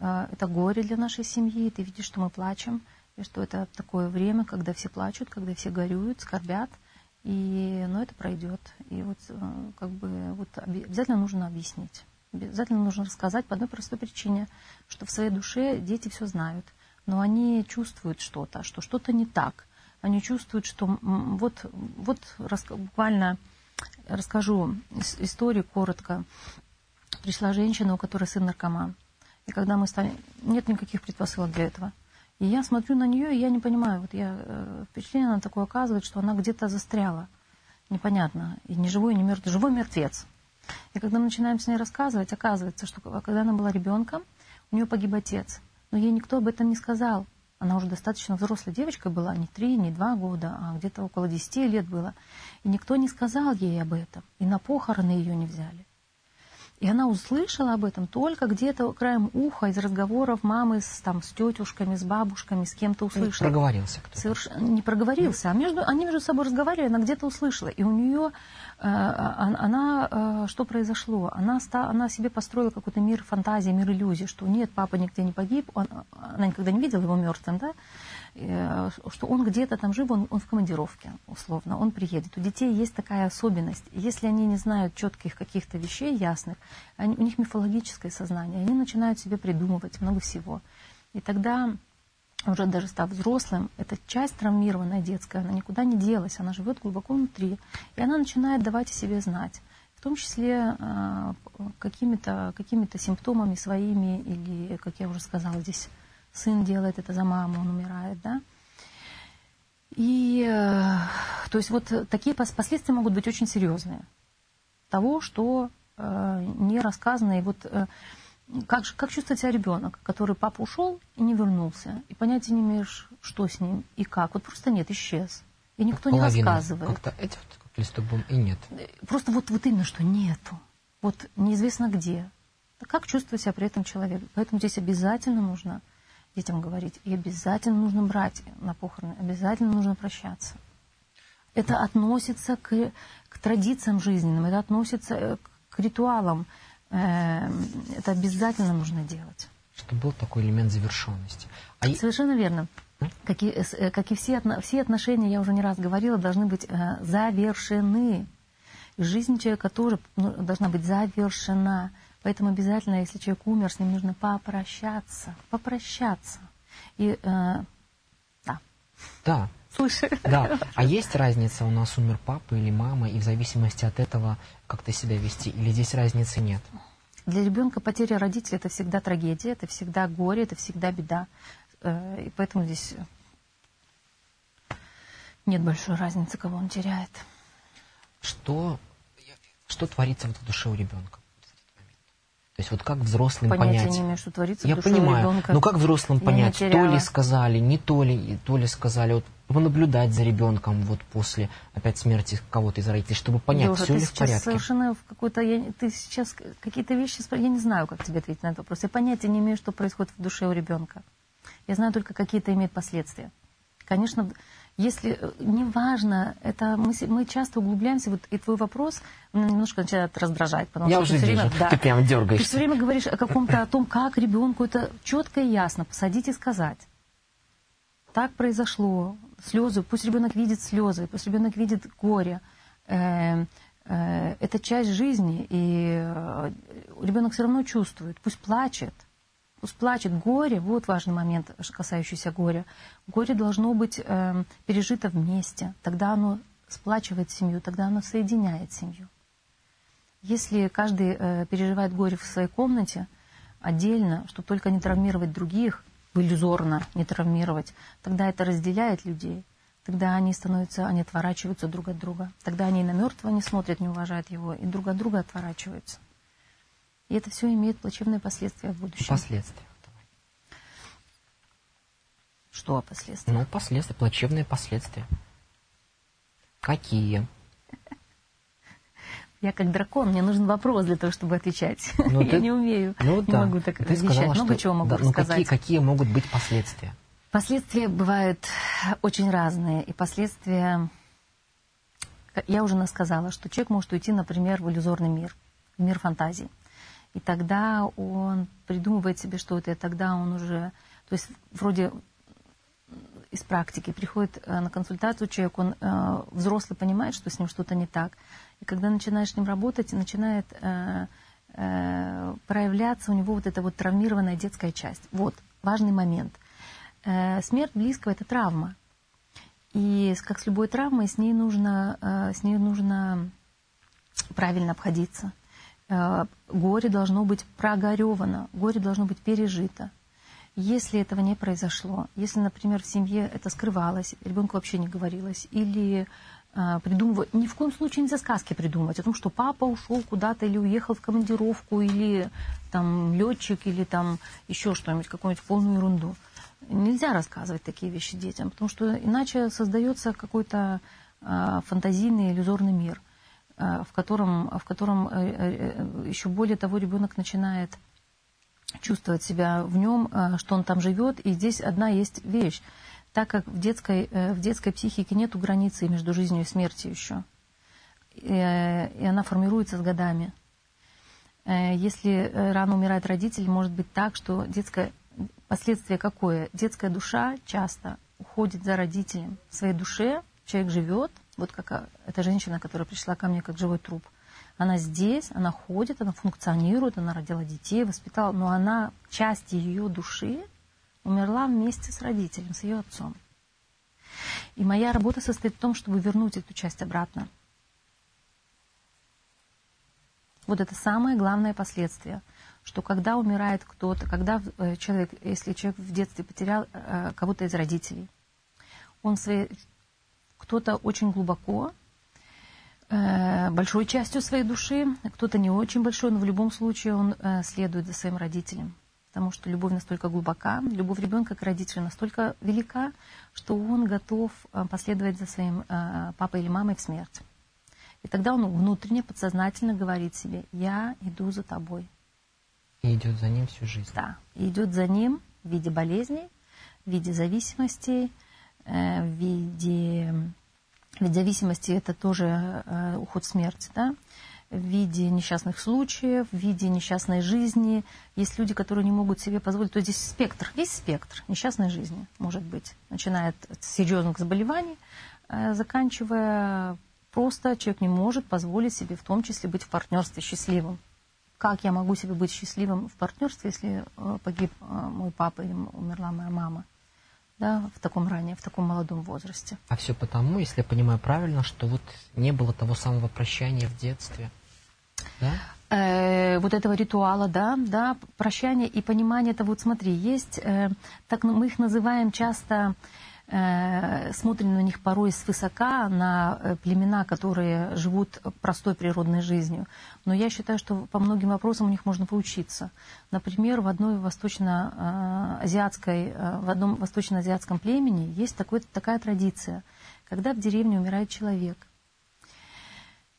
Э, это горе для нашей семьи, ты видишь, что мы плачем, и что это такое время, когда все плачут, когда все горюют, скорбят, и, но это пройдет. И вот э, как бы вот обязательно нужно объяснить. Обязательно нужно рассказать по одной простой причине, что в своей душе дети все знают, но они чувствуют что-то, что что-то не так. Они чувствуют, что вот, вот буквально расскажу историю коротко пришла женщина, у которой сын наркоман. И когда мы стали... Нет никаких предпосылок для этого. И я смотрю на нее, и я не понимаю, вот я э, впечатление она такое оказывает, что она где-то застряла. Непонятно. И не живой, не мертвый. Живой мертвец. И когда мы начинаем с ней рассказывать, оказывается, что когда она была ребенком, у нее погиб отец. Но ей никто об этом не сказал. Она уже достаточно взрослой девочкой была, не три, не два года, а где-то около десяти лет было. И никто не сказал ей об этом. И на похороны ее не взяли. И она услышала об этом только где-то краем уха из разговоров мамы с, там, с тетушками, с бабушками, с кем-то услышала. Не проговорился кто-то. Совершенно не проговорился, а между, они между собой разговаривали, она где-то услышала. И у нее, э, а, она, э, что произошло? Она, ста, она себе построила какой-то мир фантазии, мир иллюзий, что нет, папа нигде не погиб, он, она никогда не видела его мертвым, да? Э, что он где-то там жив, он, он в командировке, условно, он приедет. У детей есть такая особенность. Если они не знают четких каких-то вещей ясных, они, у них мифологическое сознание, они начинают себе придумывать много всего. И тогда, уже даже став взрослым, эта часть травмированная детская, она никуда не делась, она живет глубоко внутри. И она начинает давать о себе знать в том числе э, какими-то какими симптомами своими или, как я уже сказала, здесь сын делает это за маму, он умирает, да. И, э, то есть, вот такие последствия могут быть очень серьезные того, что э, не рассказано. И вот э, как, как чувствует себя ребенок, который папа ушел и не вернулся, и понятия не имеешь, что с ним и как. Вот просто нет, исчез. И никто Половина. не рассказывает. Как-то эти вот, как листопом и нет. Просто вот, вот именно, что нету. Вот неизвестно где. Как чувствует себя при этом человек. Поэтому здесь обязательно нужно детям говорить. И обязательно нужно брать на похороны, обязательно нужно прощаться. Это относится к, к традициям жизненным, это относится э, к ритуалам. Э, это обязательно нужно делать. Чтобы был такой элемент завершенности. А Совершенно верно. Как и, э, как и все, все отношения, я уже не раз говорила, должны быть завершены. И жизнь человека тоже ну, должна быть завершена. Поэтому обязательно, если человек умер, с ним нужно попрощаться. Попрощаться. И, э, да. Да. слушаю. Да. А есть разница, у нас умер папа или мама, и в зависимости от этого как-то себя вести? Или здесь разницы нет? Для ребенка потеря родителей это всегда трагедия, это всегда горе, это всегда беда. Э, и поэтому здесь нет большой разницы, кого он теряет. Что, что творится в душе у ребенка? То есть вот как взрослым Понятия понять? не имею, что творится Я понимаю. ребенка. Но как взрослым Я понять, то ли сказали, не то ли, то ли сказали, вот понаблюдать за ребенком вот после опять смерти кого-то из родителей, чтобы понять, Лёша, все ли в порядке. совершенно в какой-то... я- ты сейчас какие-то вещи... Я не знаю, как тебе ответить на этот вопрос. Я понятия не имею, что происходит в душе у ребенка. Я знаю только, какие это имеет последствия. Конечно, если... э, Неважно, это мы, мы часто углубляемся, вот и твой вопрос меня немножко начинает раздражать. Потому Я что уже ты всё вижу, время, да, ты прям ты дергаешься. все время говоришь о каком-то, о том, как ребенку это четко и ясно посадить и сказать. Так произошло. Слезы, пусть ребенок видит слезы, пусть ребенок видит горе. Э, э, Это часть жизни, и э, ребенок все равно чувствует. Пусть плачет. Плачет. Горе, вот важный момент, касающийся горя. Горе должно быть э, пережито вместе. Тогда оно сплачивает семью, тогда оно соединяет семью. Если каждый э, переживает горе в своей комнате отдельно, чтобы только не травмировать других, иллюзорно не травмировать, тогда это разделяет людей. Тогда они становятся, они отворачиваются друг от друга. Тогда они на мертвого не смотрят, не уважают его, и друг от друга отворачиваются. И это все имеет плачевные последствия в будущем. Последствия. Что последствия? Ну, последствия, плачевные последствия. Какие? Я как дракон, мне нужен вопрос для того, чтобы отвечать. Ну, Я ты- не умею, Ну, не да. могу так Ты вещать. сказала, Много что- чего могу да, ну, рассказать. какие, какие могут быть последствия? Последствия бывают очень разные. И последствия... Я уже сказала, что человек может уйти, например, в иллюзорный мир, в мир фантазий. И тогда он придумывает себе что-то, и тогда он уже... То есть вроде из практики приходит э, на консультацию человек, он э, взрослый понимает, что с ним что-то не так. И когда начинаешь с ним работать, начинает э, э, проявляться у него вот эта вот травмированная детская часть. Вот, важный момент. Э, смерть близкого – это травма. И как с любой травмой, с ней нужно, э, с ней нужно правильно обходиться. Э, Горе должно быть прогоревано, горе должно быть пережито. Если этого не произошло, если, например, в семье это скрывалось, ребенку вообще не говорилось, или э, придумывать, ни в коем случае нельзя сказки придумывать о том, что папа ушел куда-то или уехал в командировку, или там летчик, или там еще что-нибудь, какую-нибудь полную ерунду. Нельзя рассказывать такие вещи детям, потому что иначе создается какой-то э, фантазийный иллюзорный мир, в котором, в котором э, э, еще более того ребенок начинает чувствовать себя в нем, э, что он там живет. И здесь одна есть вещь. Так как в детской, э, в детской психике нет границы между жизнью и смертью еще. И, э, она формируется с годами. Э, Если э, рано умирает родитель, может быть так, что детское последствие какое? Детская душа часто уходит за родителем. В своей душе человек живет, вот как а, эта женщина, которая пришла ко мне как живой труп. Она здесь, она ходит, она функционирует, она родила детей, воспитала, но она, часть ее души умерла вместе с родителем, с ее отцом. И моя работа состоит в том, чтобы вернуть эту часть обратно. Вот это самое главное последствие, что когда умирает кто-то, когда э, человек, если человек в детстве потерял э, кого-то из родителей, он своей, кто-то очень глубоко, э, большой частью своей души, кто-то не очень большой, но в любом случае он э, следует за своим родителем. Потому что любовь настолько глубока, любовь ребенка к родителю настолько велика, что он готов э, последовать за своим папой или мамой в смерть. И тогда он внутренне, подсознательно говорит себе, я иду за тобой. И идет за ним всю жизнь. Да. И идет за ним в виде болезней, в виде зависимостей, э, в виде... Ведь зависимости это тоже э, уход в смерть, да? в виде несчастных случаев, в виде несчастной жизни. Есть люди, которые не могут себе позволить. То есть здесь спектр, весь спектр несчастной жизни может быть. Начиная от серьезных заболеваний, э, заканчивая просто человек не может позволить себе в том числе быть в партнерстве счастливым. Как я могу себе быть счастливым в партнерстве, если э, погиб мой папа или умерла моя мама? Да, в таком ранее, в таком молодом возрасте. А все потому, если я понимаю правильно, что вот не было того самого прощания в детстве. Да? Э, вот этого ритуала, да, да, прощание и понимание это вот смотри, есть, э, так мы их называем часто смотрим на них порой свысока, на э, племена, которые живут простой природной жизнью. Но я считаю, что по многим вопросам у них можно поучиться. Например, в одной восточно-азиатской, э, в одном восточно-азиатском племени есть такой, такая традиция, когда в деревне умирает человек.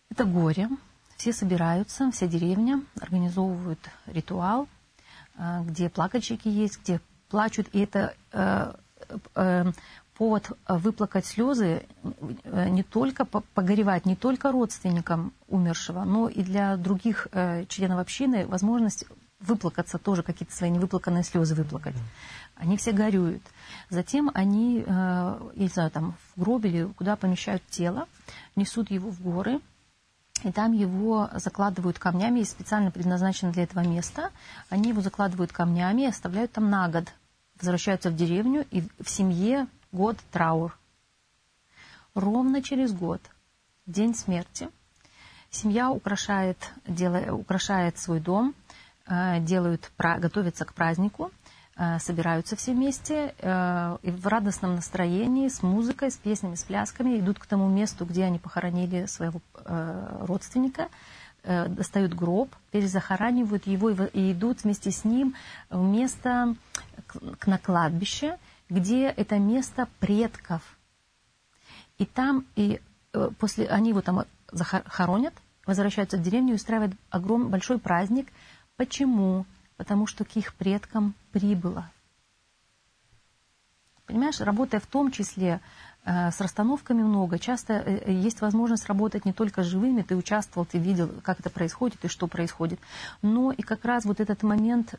Это горе, все собираются, вся деревня организовывают ритуал, где плакальщики есть, где плачут, и это Э, повод выплакать слезы э, не только погоревать не только родственникам умершего, но и для других э, членов общины возможность выплакаться тоже, какие-то свои невыплаканные слезы выплакать. Они все горюют. Затем они, я не знаю, там в гробе или куда помещают тело, несут его в горы, и там его закладывают камнями, есть специально предназначено для этого места. Они его закладывают камнями и оставляют там на год возвращаются в деревню, и в семье год траур. Ровно через год, день смерти, семья украшает, делает, украшает свой дом, э, делают, готовятся к празднику, э, собираются все вместе э, и в радостном настроении, с музыкой, с песнями, с плясками идут к тому месту, где они похоронили своего родственника, достают гроб, перезахоранивают его и идут вместе с ним в место на кладбище, где это место предков. И там и э, после они его там хоронят, возвращаются в деревню и устраивают огромный большой праздник. Почему? Потому что к их предкам прибыло. Понимаешь, работая в том числе с расстановками много. Часто э, э, есть возможность работать не только с живыми, ты участвовал, ты видел, как это происходит и что происходит, но и как раз вот этот момент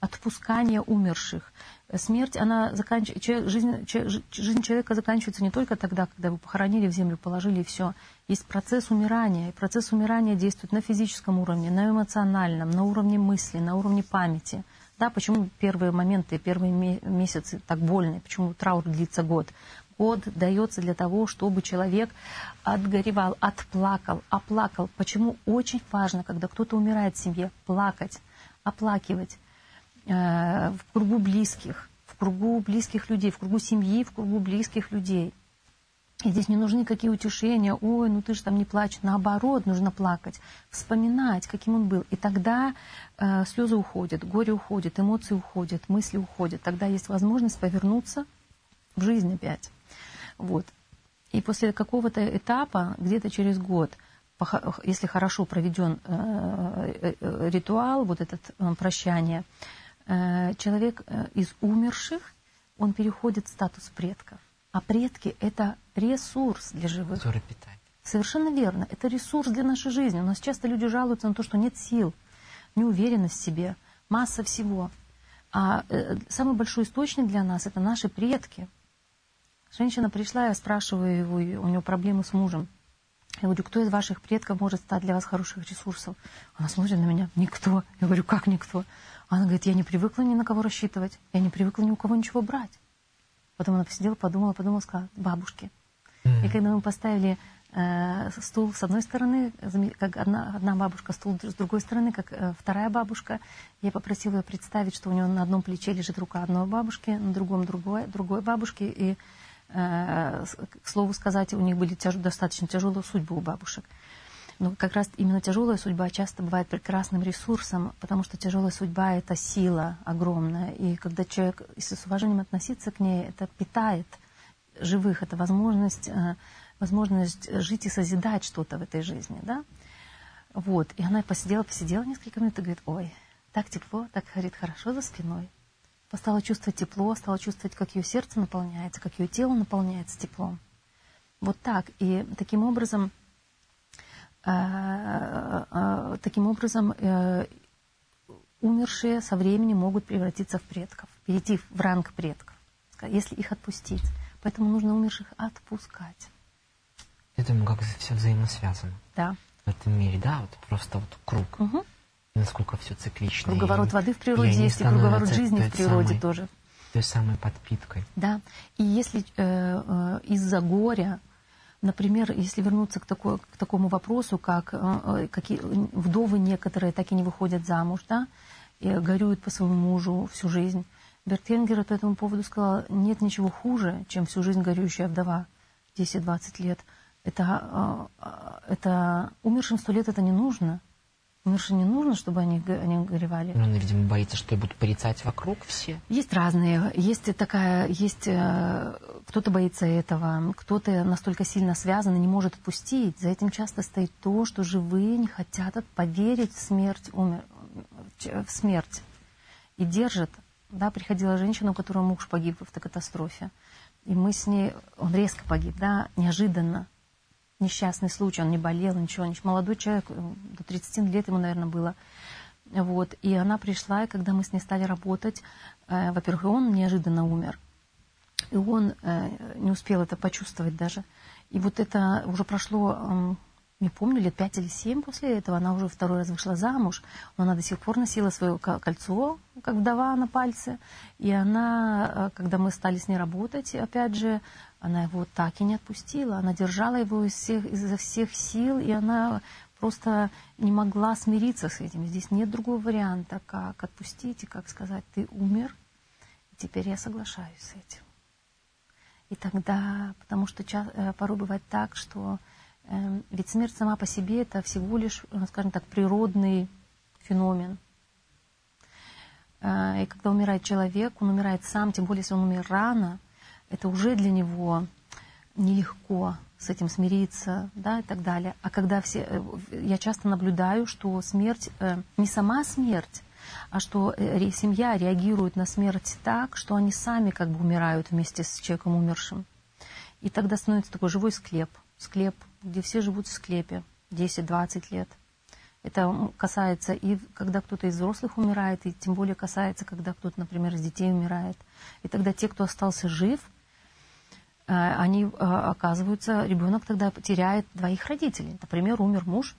отпускания умерших. Смерть, она заканчивается, жизнь человека заканчивается не только тогда, когда его похоронили в землю, положили и все. Есть процесс умирания, и процесс умирания действует на физическом уровне, на эмоциональном, на уровне мысли, на уровне памяти. Да, почему первые моменты, первые месяцы так больные, почему траур длится год? Год дается для того, чтобы человек отгоревал, отплакал, оплакал. Почему очень важно, когда кто-то умирает в семье, плакать, оплакивать э, в кругу близких, в кругу близких людей, в кругу семьи, в кругу близких людей. И здесь не нужны какие утешения, ой, ну ты же там не плачь. Наоборот, нужно плакать, вспоминать, каким он был. И тогда э, слезы уходят, горе уходит, эмоции уходят, мысли уходят. Тогда есть возможность повернуться в жизнь опять. Вот. И после какого-то этапа, где-то через год, если хорошо проведен э, э, ритуал, вот этот э, прощание, человек из умерших, он переходит в статус предков. А предки – это ресурс для живых. Который питает. Совершенно верно. Это ресурс для нашей жизни. У нас часто люди жалуются на то, что нет сил, неуверенность в себе, масса всего. А самый большой источник для нас – это наши предки – Женщина пришла, я спрашиваю его, у него проблемы с мужем. Я говорю, кто из ваших предков может стать для вас хороших ресурсов? Она смотрит на меня, никто. Я говорю, как никто? Она говорит, я не привыкла ни на кого рассчитывать, я не привыкла ни у кого ничего брать. Потом она посидела, подумала, подумала, сказала, бабушки. Mm-hmm. И когда мы поставили э, стул с одной стороны, как одна, одна бабушка, стул с другой стороны, как э, вторая бабушка, я попросила ее представить, что у нее на одном плече лежит рука одной бабушки, на другом другой, другой бабушки, и к слову сказать, у них были тяж, достаточно тяжелые судьбы у бабушек. Но как раз именно тяжелая судьба часто бывает прекрасным ресурсом, потому что тяжелая судьба – это сила огромная. И когда человек, если с уважением относиться к ней, это питает живых, это возможность, э, возможность жить и созидать что-то в этой жизни. Да? Вот. И она посидела, посидела несколько минут и говорит, ой, так тепло, так, говорит, хорошо за спиной стала чувствовать тепло, стала чувствовать, как ее сердце наполняется, как ее тело наполняется теплом. Вот так. И таким образом, э, э, таким образом э, умершие со временем могут превратиться в предков, перейти в ранг предков, если их отпустить. Поэтому нужно умерших отпускать. Я думаю, как все взаимосвязано. Да. В этом мире, да, вот просто вот круг. Угу насколько все циклично. Круговорот воды в природе есть, и круговорот жизни в природе самой... тоже. Той самой подпиткой. Да. И если э, э, из-за горя, например, если вернуться к, такой, к такому вопросу, как э, э какие, вдовы некоторые так и не выходят замуж, да, и горюют по своему мужу всю жизнь. Бертенгер по этому поводу сказал, нет ничего хуже, чем всю жизнь горюющая вдова 10-20 лет. Это, э, э, это умершим сто лет это не нужно. Умершим не нужно, чтобы они, они горевали. Ну, он, видимо, боится, что я буду порицать вокруг все. Есть разные. Есть такая, есть э, кто-то боится этого, кто-то настолько сильно связан и не может отпустить. За этим часто стоит то, что живые не хотят поверить в смерть, умер, в смерть. И держат. Да, приходила женщина, у которой муж погиб в автокатастрофе. И мы с ней, он резко погиб, да, неожиданно несчастный случай, он не болел, ничего, ничего. молодой человек, э, до 30 лет ему, наверное, было. Вот. И она пришла, и когда мы с ней стали работать, э, во-первых, он неожиданно умер. И он э, не успел это почувствовать даже. И вот это уже прошло, э, не помню, лет пять или семь после этого, она уже второй раз вышла замуж, но она до сих пор носила свое кольцо, как вдова на пальце. И она, э, когда мы стали с ней работать, опять же, она его так и не отпустила. Она держала его из всех, изо всех сил, и она просто не могла смириться с этим. Здесь нет другого варианта, как отпустить и как сказать, ты умер, и теперь я соглашаюсь с этим. И тогда, потому что э, порой бывает так, что э, ведь смерть сама по себе это всего лишь, э, скажем так, природный феномен. Э, и когда умирает человек, он умирает сам, тем более, если он умер рано – это уже для него нелегко с этим смириться, да, и так далее. А когда все, э, я часто наблюдаю, что смерть, э, не сама смерть, а что э, семья реагирует на смерть так, что они сами как бы умирают вместе с человеком умершим. И тогда становится такой живой склеп, склеп, где все живут в склепе 10-20 лет. Это касается и когда кто-то из взрослых умирает, и тем более касается, когда кто-то, например, из детей умирает. И тогда те, кто остался жив – они, э, оказываются, ребенок тогда теряет двоих родителей. Например, умер муж,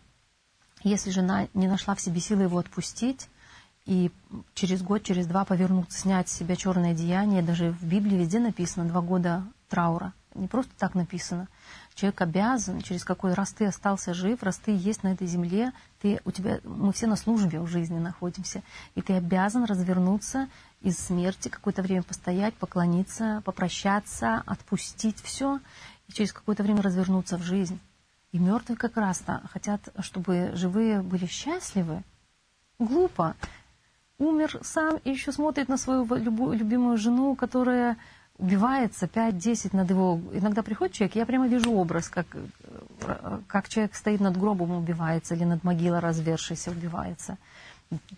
если жена не нашла в себе силы его отпустить, и через год, через два повернуться, снять с себя черное деяние, даже в Библии везде написано два года траура. Не просто так написано. Человек обязан, через какой раз ты остался жив, раз ты есть на этой земле, ты, у тебя, мы все на службе в жизни находимся, и ты обязан развернуться из смерти, какое-то время постоять, поклониться, попрощаться, отпустить все, и через какое-то время развернуться в жизнь. И мертвые как раз-то хотят, чтобы живые были счастливы. Глупо. Умер сам и еще смотрит на свою любимую жену, которая убивается 5-10 над его... Иногда приходит человек, я прямо вижу образ, как, как человек стоит над гробом, убивается, или над могилой развершейся убивается.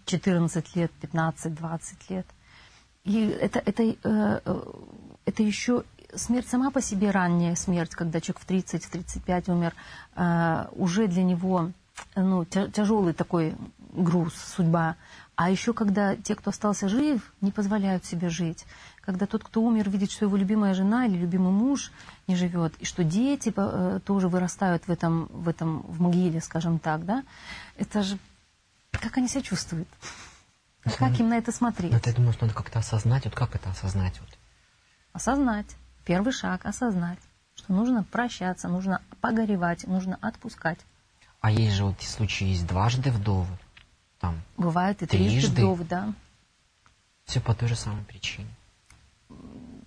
14 лет, 15, 20 лет. И это, это, э, э, это еще смерть сама по себе ранняя смерть, когда человек в 30-35 умер, э, уже для него ну, тяжелый такой груз, судьба. А еще когда те, кто остался жив, не позволяют себе жить. Когда тот, кто умер, видит, что его любимая жена или любимый муж не живет, и что дети тоже вырастают в этом, в этом, в могиле, скажем так, да, это же, как они себя чувствуют? А как им на это смотреть? Я думаю, что надо как-то осознать. Вот как это осознать? Вот? Осознать. Первый шаг – осознать, что нужно прощаться, нужно погоревать, нужно отпускать. А есть же вот случаи, есть дважды вдовы. Там, Бывает и трижды, трижды вдовы, да. Все по той же самой причине.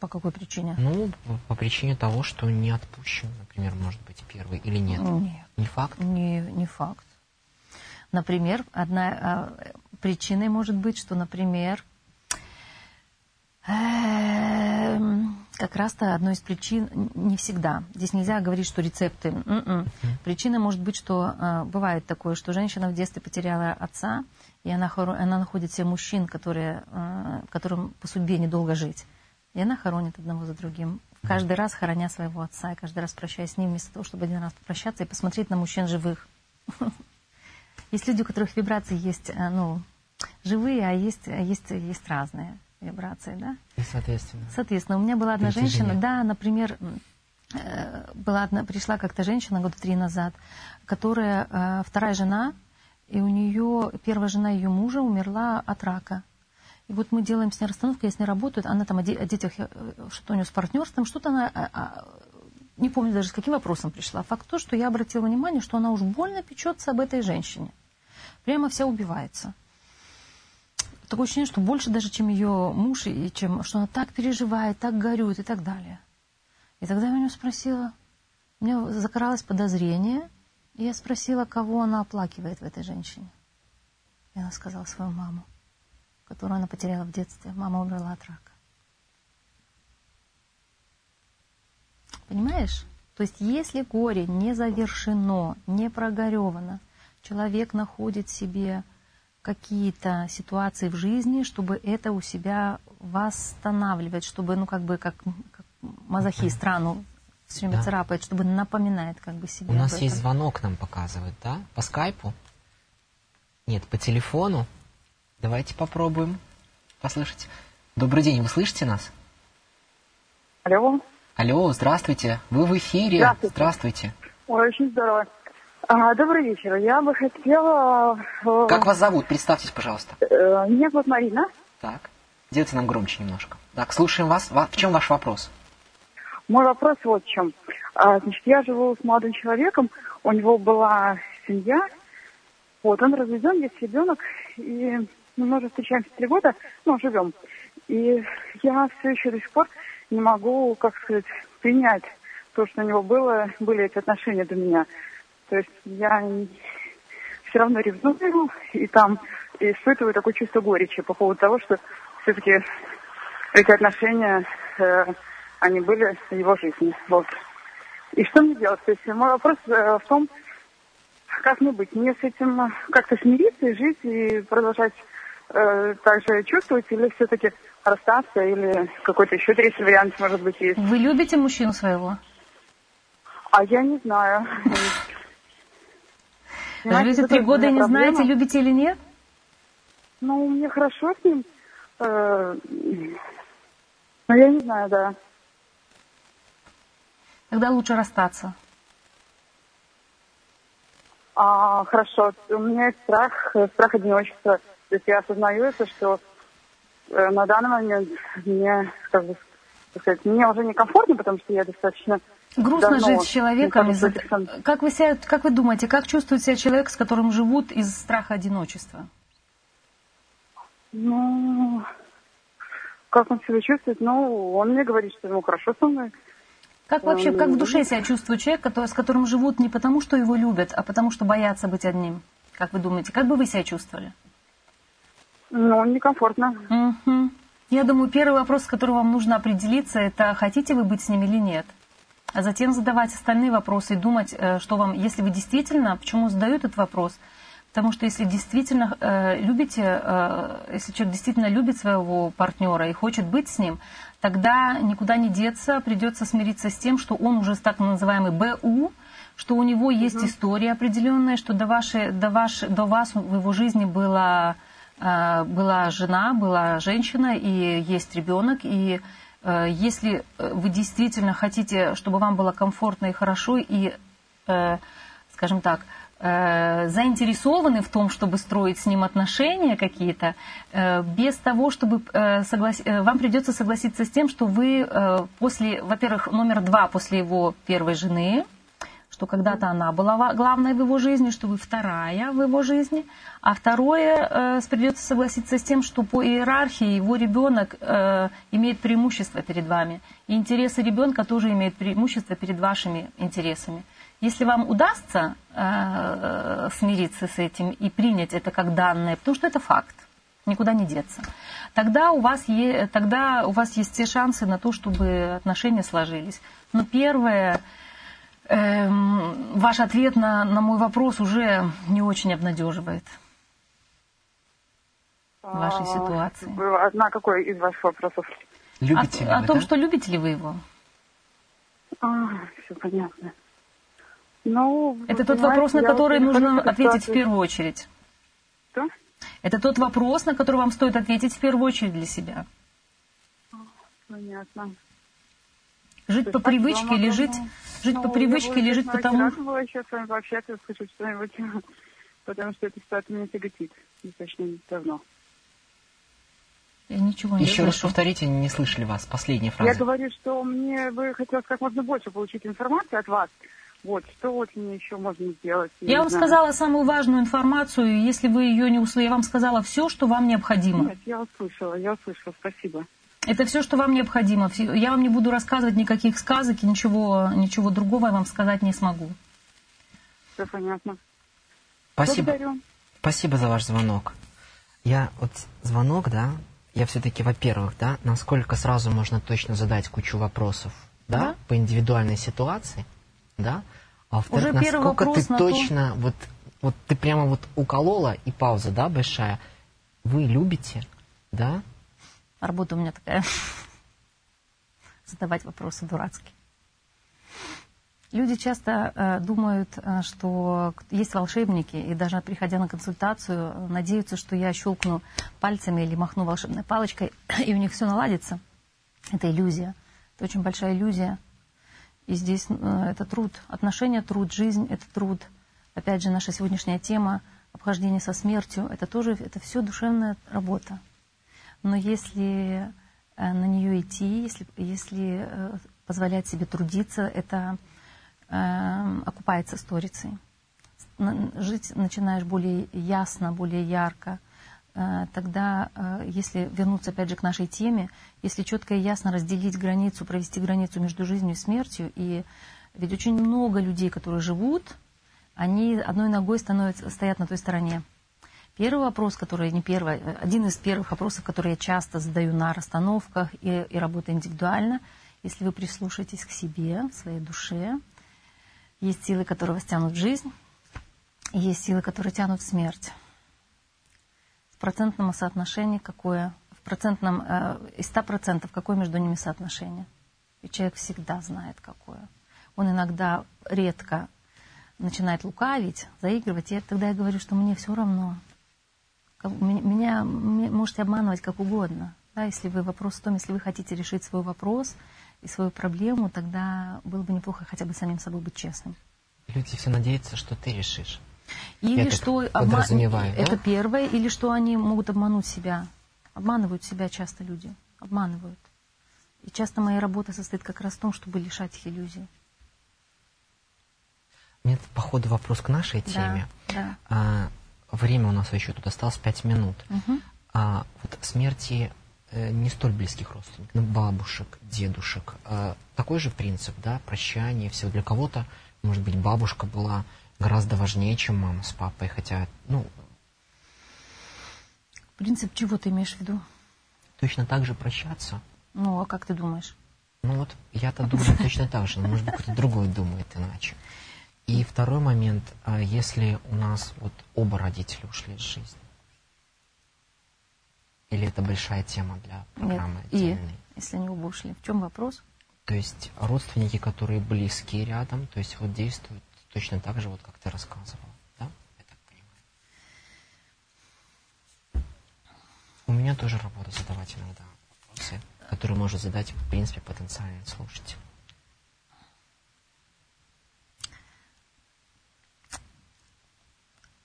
По какой причине? Ну, по причине того, что не отпущен, например, может быть, первый или нет. Нет. Не факт? Не, не факт. Например, одна а, причиной может быть, что, например, эм, как раз-то одной из причин не всегда. Здесь нельзя говорить, что рецепты. М-м. Причина может быть, что э, бывает такое, что женщина в детстве потеряла отца, и она, она находит себе мужчин, которые, э, которым по судьбе недолго жить. И она хоронит одного за другим. Каждый раз хороня своего отца, и каждый раз прощаясь с ним, вместо того, чтобы один раз попрощаться и посмотреть на мужчин живых. Есть люди, у которых вибрации есть, э, ну, живые, а есть, есть, есть разные вибрации, да? И соответственно. Соответственно, у меня была одна женщина, да, например, э, была одна, пришла как-то женщина года три назад, которая э, вторая жена, и у нее первая жена ее мужа умерла от рака. И вот мы делаем с ней расстановку, я с ней работаю, она там о, детях, э, что у нее с партнерством, что-то она, а, а, не помню даже с каким вопросом пришла. Факт то, что я обратила внимание, что она уж больно печется об этой женщине. Прямо вся убивается. Такое ощущение, что больше даже, чем ее муж, и чем, что она так переживает, так горюет и так далее. И тогда я у нее спросила, у меня закралось подозрение, и я спросила, кого она оплакивает в этой женщине. И она сказала свою маму которую она потеряла в детстве. Мама умерла от рака. Понимаешь? То есть если горе не завершено, не прогоревано, человек находит себе какие-то ситуации в жизни, чтобы это у себя восстанавливать, чтобы, ну, как бы, как, как мазохист рану все время да. царапает, чтобы напоминает как бы себе. У нас есть звонок, нам показывает, да? По скайпу? Нет, по телефону. Давайте попробуем послышать. Добрый день, вы слышите нас? Алло. Алло, здравствуйте. Вы в эфире. Здравствуйте. Здравствуйте. Ой, очень здорово. А, добрый вечер. Я бы хотела... Э, как вас зовут? Представьтесь, пожалуйста. Э, меня зовут Марина. Так. Сделайте нам громче немножко. Так, слушаем вас. В чем ваш вопрос? Мой вопрос вот в чем. А, значит, я живу с молодым человеком, у него была семья, вот, он разведен, есть ребенок, и мы уже встречаемся три года, ну, живем. И я все еще до сих пор не могу, как сказать, принять то, что у него было, были эти отношения до меня. То есть я все равно ревную и там испытываю такое чувство горечи по поводу того, что все-таки эти отношения, э, они были в его жизни. Вот. И что мне делать? То есть мой вопрос э, в том, как мне быть? Мне с этим как-то смириться и жить, и продолжать э, также чувствовать, или все-таки расстаться, или какой-то еще третий вариант, может быть, есть. Вы любите мужчину своего? А я не знаю. Живете три года и не знаете, любите или нет? Ну, мне хорошо с ним. Э, но я не знаю, да. Тогда лучше расстаться. А, хорошо. У меня есть страх, страх одиночества. То есть я осознаю это, что э, на данный момент мне, как бы, сказать, мне уже некомфортно, потому что я достаточно Грустно давно жить с человеком. Из как, вы себя, как вы думаете, как чувствует себя человек, с которым живут из страха одиночества? Ну, как он себя чувствует? Ну, он мне говорит, что ему хорошо со мной. Как вообще, как в душе себя чувствует человек, который, с которым живут не потому, что его любят, а потому, что боятся быть одним? Как вы думаете, как бы вы себя чувствовали? Ну, некомфортно. Угу. Я думаю, первый вопрос, с которым вам нужно определиться, это хотите вы быть с ним или нет. А затем задавать остальные вопросы и думать, э, что вам, если вы действительно, почему задаю этот вопрос, потому что если действительно э, любите, э, если человек действительно любит своего партнера и хочет быть с ним, тогда никуда не деться, придется смириться с тем, что он уже так называемый БУ, что у него есть угу. история определенная, что до, вашей, до, ваш, до вас в его жизни было была жена, была женщина и есть ребенок. И э, если вы действительно хотите, чтобы вам было комфортно и хорошо, и, э, скажем так, заинтересованы в том, чтобы строить с ним отношения какие-то, без того, чтобы соглас... вам придется согласиться с тем, что вы после, во-первых, номер два после его первой жены, что когда-то она была главной в его жизни, что вы вторая в его жизни, а второе, э, придется согласиться с тем, что по иерархии его ребенок э, имеет преимущество перед вами, и интересы ребенка тоже имеют преимущество перед вашими интересами. Если вам удастся э, смириться с этим и принять это как данное, потому что это факт, никуда не деться, тогда у вас, е, тогда у вас есть все шансы на то, чтобы отношения сложились. Но первое, эм, ваш ответ на, на мой вопрос уже не очень обнадеживает в вашей а, ситуации. На какой из ваших вопросов? Любите о, о том, да? что любите ли вы его? А, все понятно. Ну, Это тот вопрос, на который нужно ответить в первую очередь. Что? Это тот вопрос, на который вам стоит ответить в первую очередь для себя. Понятно. Жить по привычке или жить, жить ну, по привычке или жить потому... Я была с вами пообщаться, услышать что-нибудь, потому что эта ситуация меня тяготит достаточно давно. Я ничего не Еще слышу. раз повторите, не слышали вас. Последняя фраза. Я говорю, что мне бы хотелось как можно больше получить информации от вас. Вот, что вот мне еще можно сделать? Я не вам знаю. сказала самую важную информацию. Если вы ее не услышали, я вам сказала все, что вам необходимо. Нет, я услышала, я услышала, спасибо. Это все, что вам необходимо. Я вам не буду рассказывать никаких сказок и ничего, ничего другого я вам сказать не смогу. Все понятно. Спасибо. Благодарю. Спасибо за ваш звонок. Я вот звонок, да, я все-таки, во-первых, да, насколько сразу можно точно задать кучу вопросов, да, Да. по индивидуальной ситуации, да, а во-вторых, насколько ты на то- точно, вот, вот ты прямо вот уколола и пауза, да, большая. Вы любите, да? Работа у меня такая. Задавать вопросы дурацкие. Люди часто э, думают, э, что есть волшебники, и даже приходя на консультацию, надеются, что я щелкну пальцами или махну волшебной палочкой, и у них все наладится. Это иллюзия. Это очень большая иллюзия. И здесь э, это труд. Отношения, труд, жизнь – это труд. Опять же, наша сегодняшняя тема обхождение со смертью – это тоже, это все душевная работа. Но если э, на нее идти, если, если э, позволять себе трудиться, это э, окупается сторицей. Жить начинаешь более ясно, более ярко. Э, Тогда, если вернуться опять же к нашей теме, если четко и ясно разделить границу, провести границу между жизнью и смертью, и ведь очень много людей, которые живут, они одной ногой становятся, стоят на той стороне. Первый вопрос, который не первый, э, один из первых вопросов, который я часто задаю на расстановках и, и работаю индивидуально, если вы прислушаетесь к себе, своей душе, есть силы, которые вас тянут в жизнь, есть силы, которые тянут в смерть. В процентном соотношении какое? В процентном, э, из 100% какое между ними соотношение? И человек всегда знает, какое. Он иногда редко начинает лукавить, заигрывать, и тогда я говорю, что мне все равно. Меня, меня- можете обманывать как угодно. Да, если вы вопрос в том, если вы хотите решить свой вопрос и свою проблему, тогда было бы неплохо хотя бы самим собой быть честным. Люди все надеются, что ты решишь. Или Я что да? это первое, или что они могут обмануть себя. Обманывают себя часто люди. Обманывают. И часто моя работа состоит как раз в том, чтобы лишать их иллюзий. У меня, по ходу, вопрос к нашей Да, теме. да. А, время у нас еще тут осталось 5 минут. Мгм. А вот смерти э, не столь близких родственников, ну, бабушек, дедушек, а, такой же принцип, да, прощание, все. Для кого-то, может быть, бабушка была гораздо важнее, чем мама с папой, хотя, ну, Принцип чего ты имеешь в виду? точно так же прощаться. Ну, а как ты думаешь? Ну вот я-то думаю точно так же, но может быть кто-то другой думает иначе. И второй момент, а если у нас вот оба родителя ушли из жизни, или это большая тема для программы Нет. И, отдельной? если они оба ушли. В чем вопрос? То есть родственники, которые близкие рядом, то есть вот действуют точно так же, вот как ты рассказывал, да? Я так понимаю. У меня тоже работа задавать иногда вопросы, которые может задать, в принципе, потенциальный слушатель.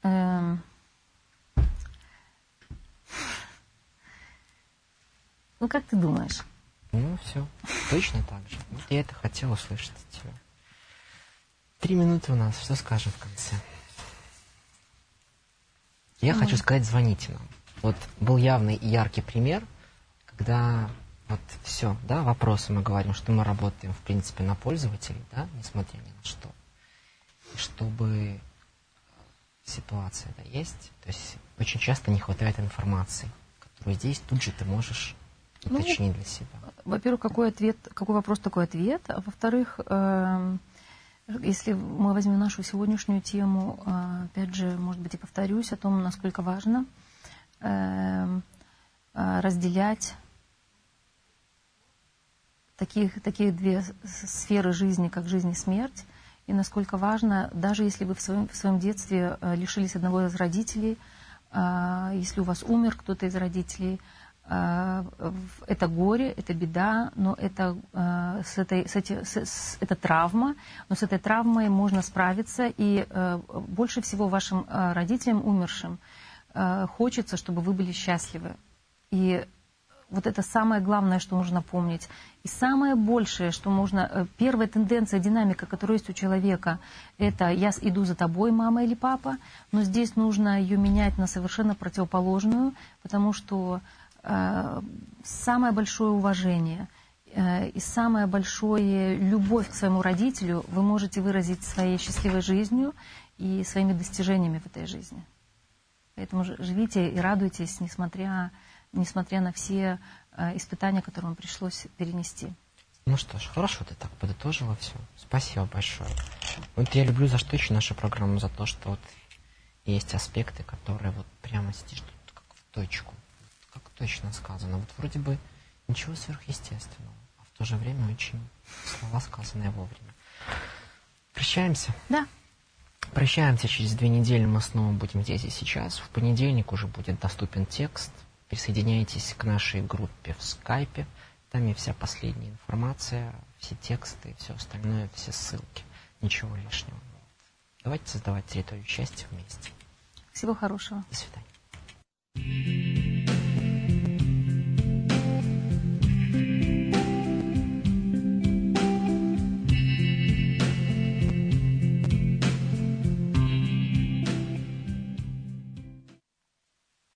Ну, как ты думаешь? Ну, все, точно так же. Вот я это хотел услышать от тебя. Три минуты у нас, что скажем в конце? Я хочу сказать, звоните нам. Вот был явный и яркий пример, когда вот все, да, вопросы мы говорим, что мы работаем, в принципе, на пользователей, да, несмотря ни на что. И чтобы ситуация да, есть, то есть очень часто не хватает информации, которую здесь тут же ты можешь Ну, уточнить для себя. Во-первых, какой ответ, какой вопрос, такой ответ. А во-вторых, эм, если мы возьмем нашу сегодняшнюю тему, э, опять же, может быть, и повторюсь о том, насколько важно эм, э, разделять таких, такие две сферы жизни, как жизнь и смерть, и насколько важно, даже если вы в своем, в своем детстве э, лишились одного из родителей, э, если у вас умер кто-то из родителей, э, это горе, это беда, но это, с этой, с эти- с- с- это травма, но с этой травмой можно справиться, и больше всего вашим родителям, умершим, хочется, чтобы вы были счастливы. И Вот это самое главное, что нужно помнить. И самое большее, что можно... Э, первая тенденция, динамика, которая есть у человека, это «я иду за тобой, мама или папа», но здесь нужно ее менять на совершенно противоположную, потому что э, самое большое уважение э, и самое большое любовь к своему родителю вы можете выразить своей счастливой жизнью и своими достижениями в этой жизни. Поэтому живите и радуйтесь, несмотря, несмотря на все э, испытания, которые вам пришлось перенести. Ну что ж, хорошо ты так подытожила все. Спасибо большое. Вот я люблю за что еще нашу программу, за то, что вот есть аспекты, которые вот прямо сидишь тут как в точку, как точно сказано. Вот вроде бы ничего сверхъестественного, а в то же время очень слова сказанные вовремя. Прощаемся? Да. Прощаемся через две недели, мы снова будем здесь и сейчас. В понедельник уже будет доступен текст присоединяйтесь к нашей группе в скайпе. Там и вся последняя информация, все тексты, все остальное, все ссылки. Ничего лишнего. Давайте создавать территорию счастья вместе. Всего хорошего. До свидания.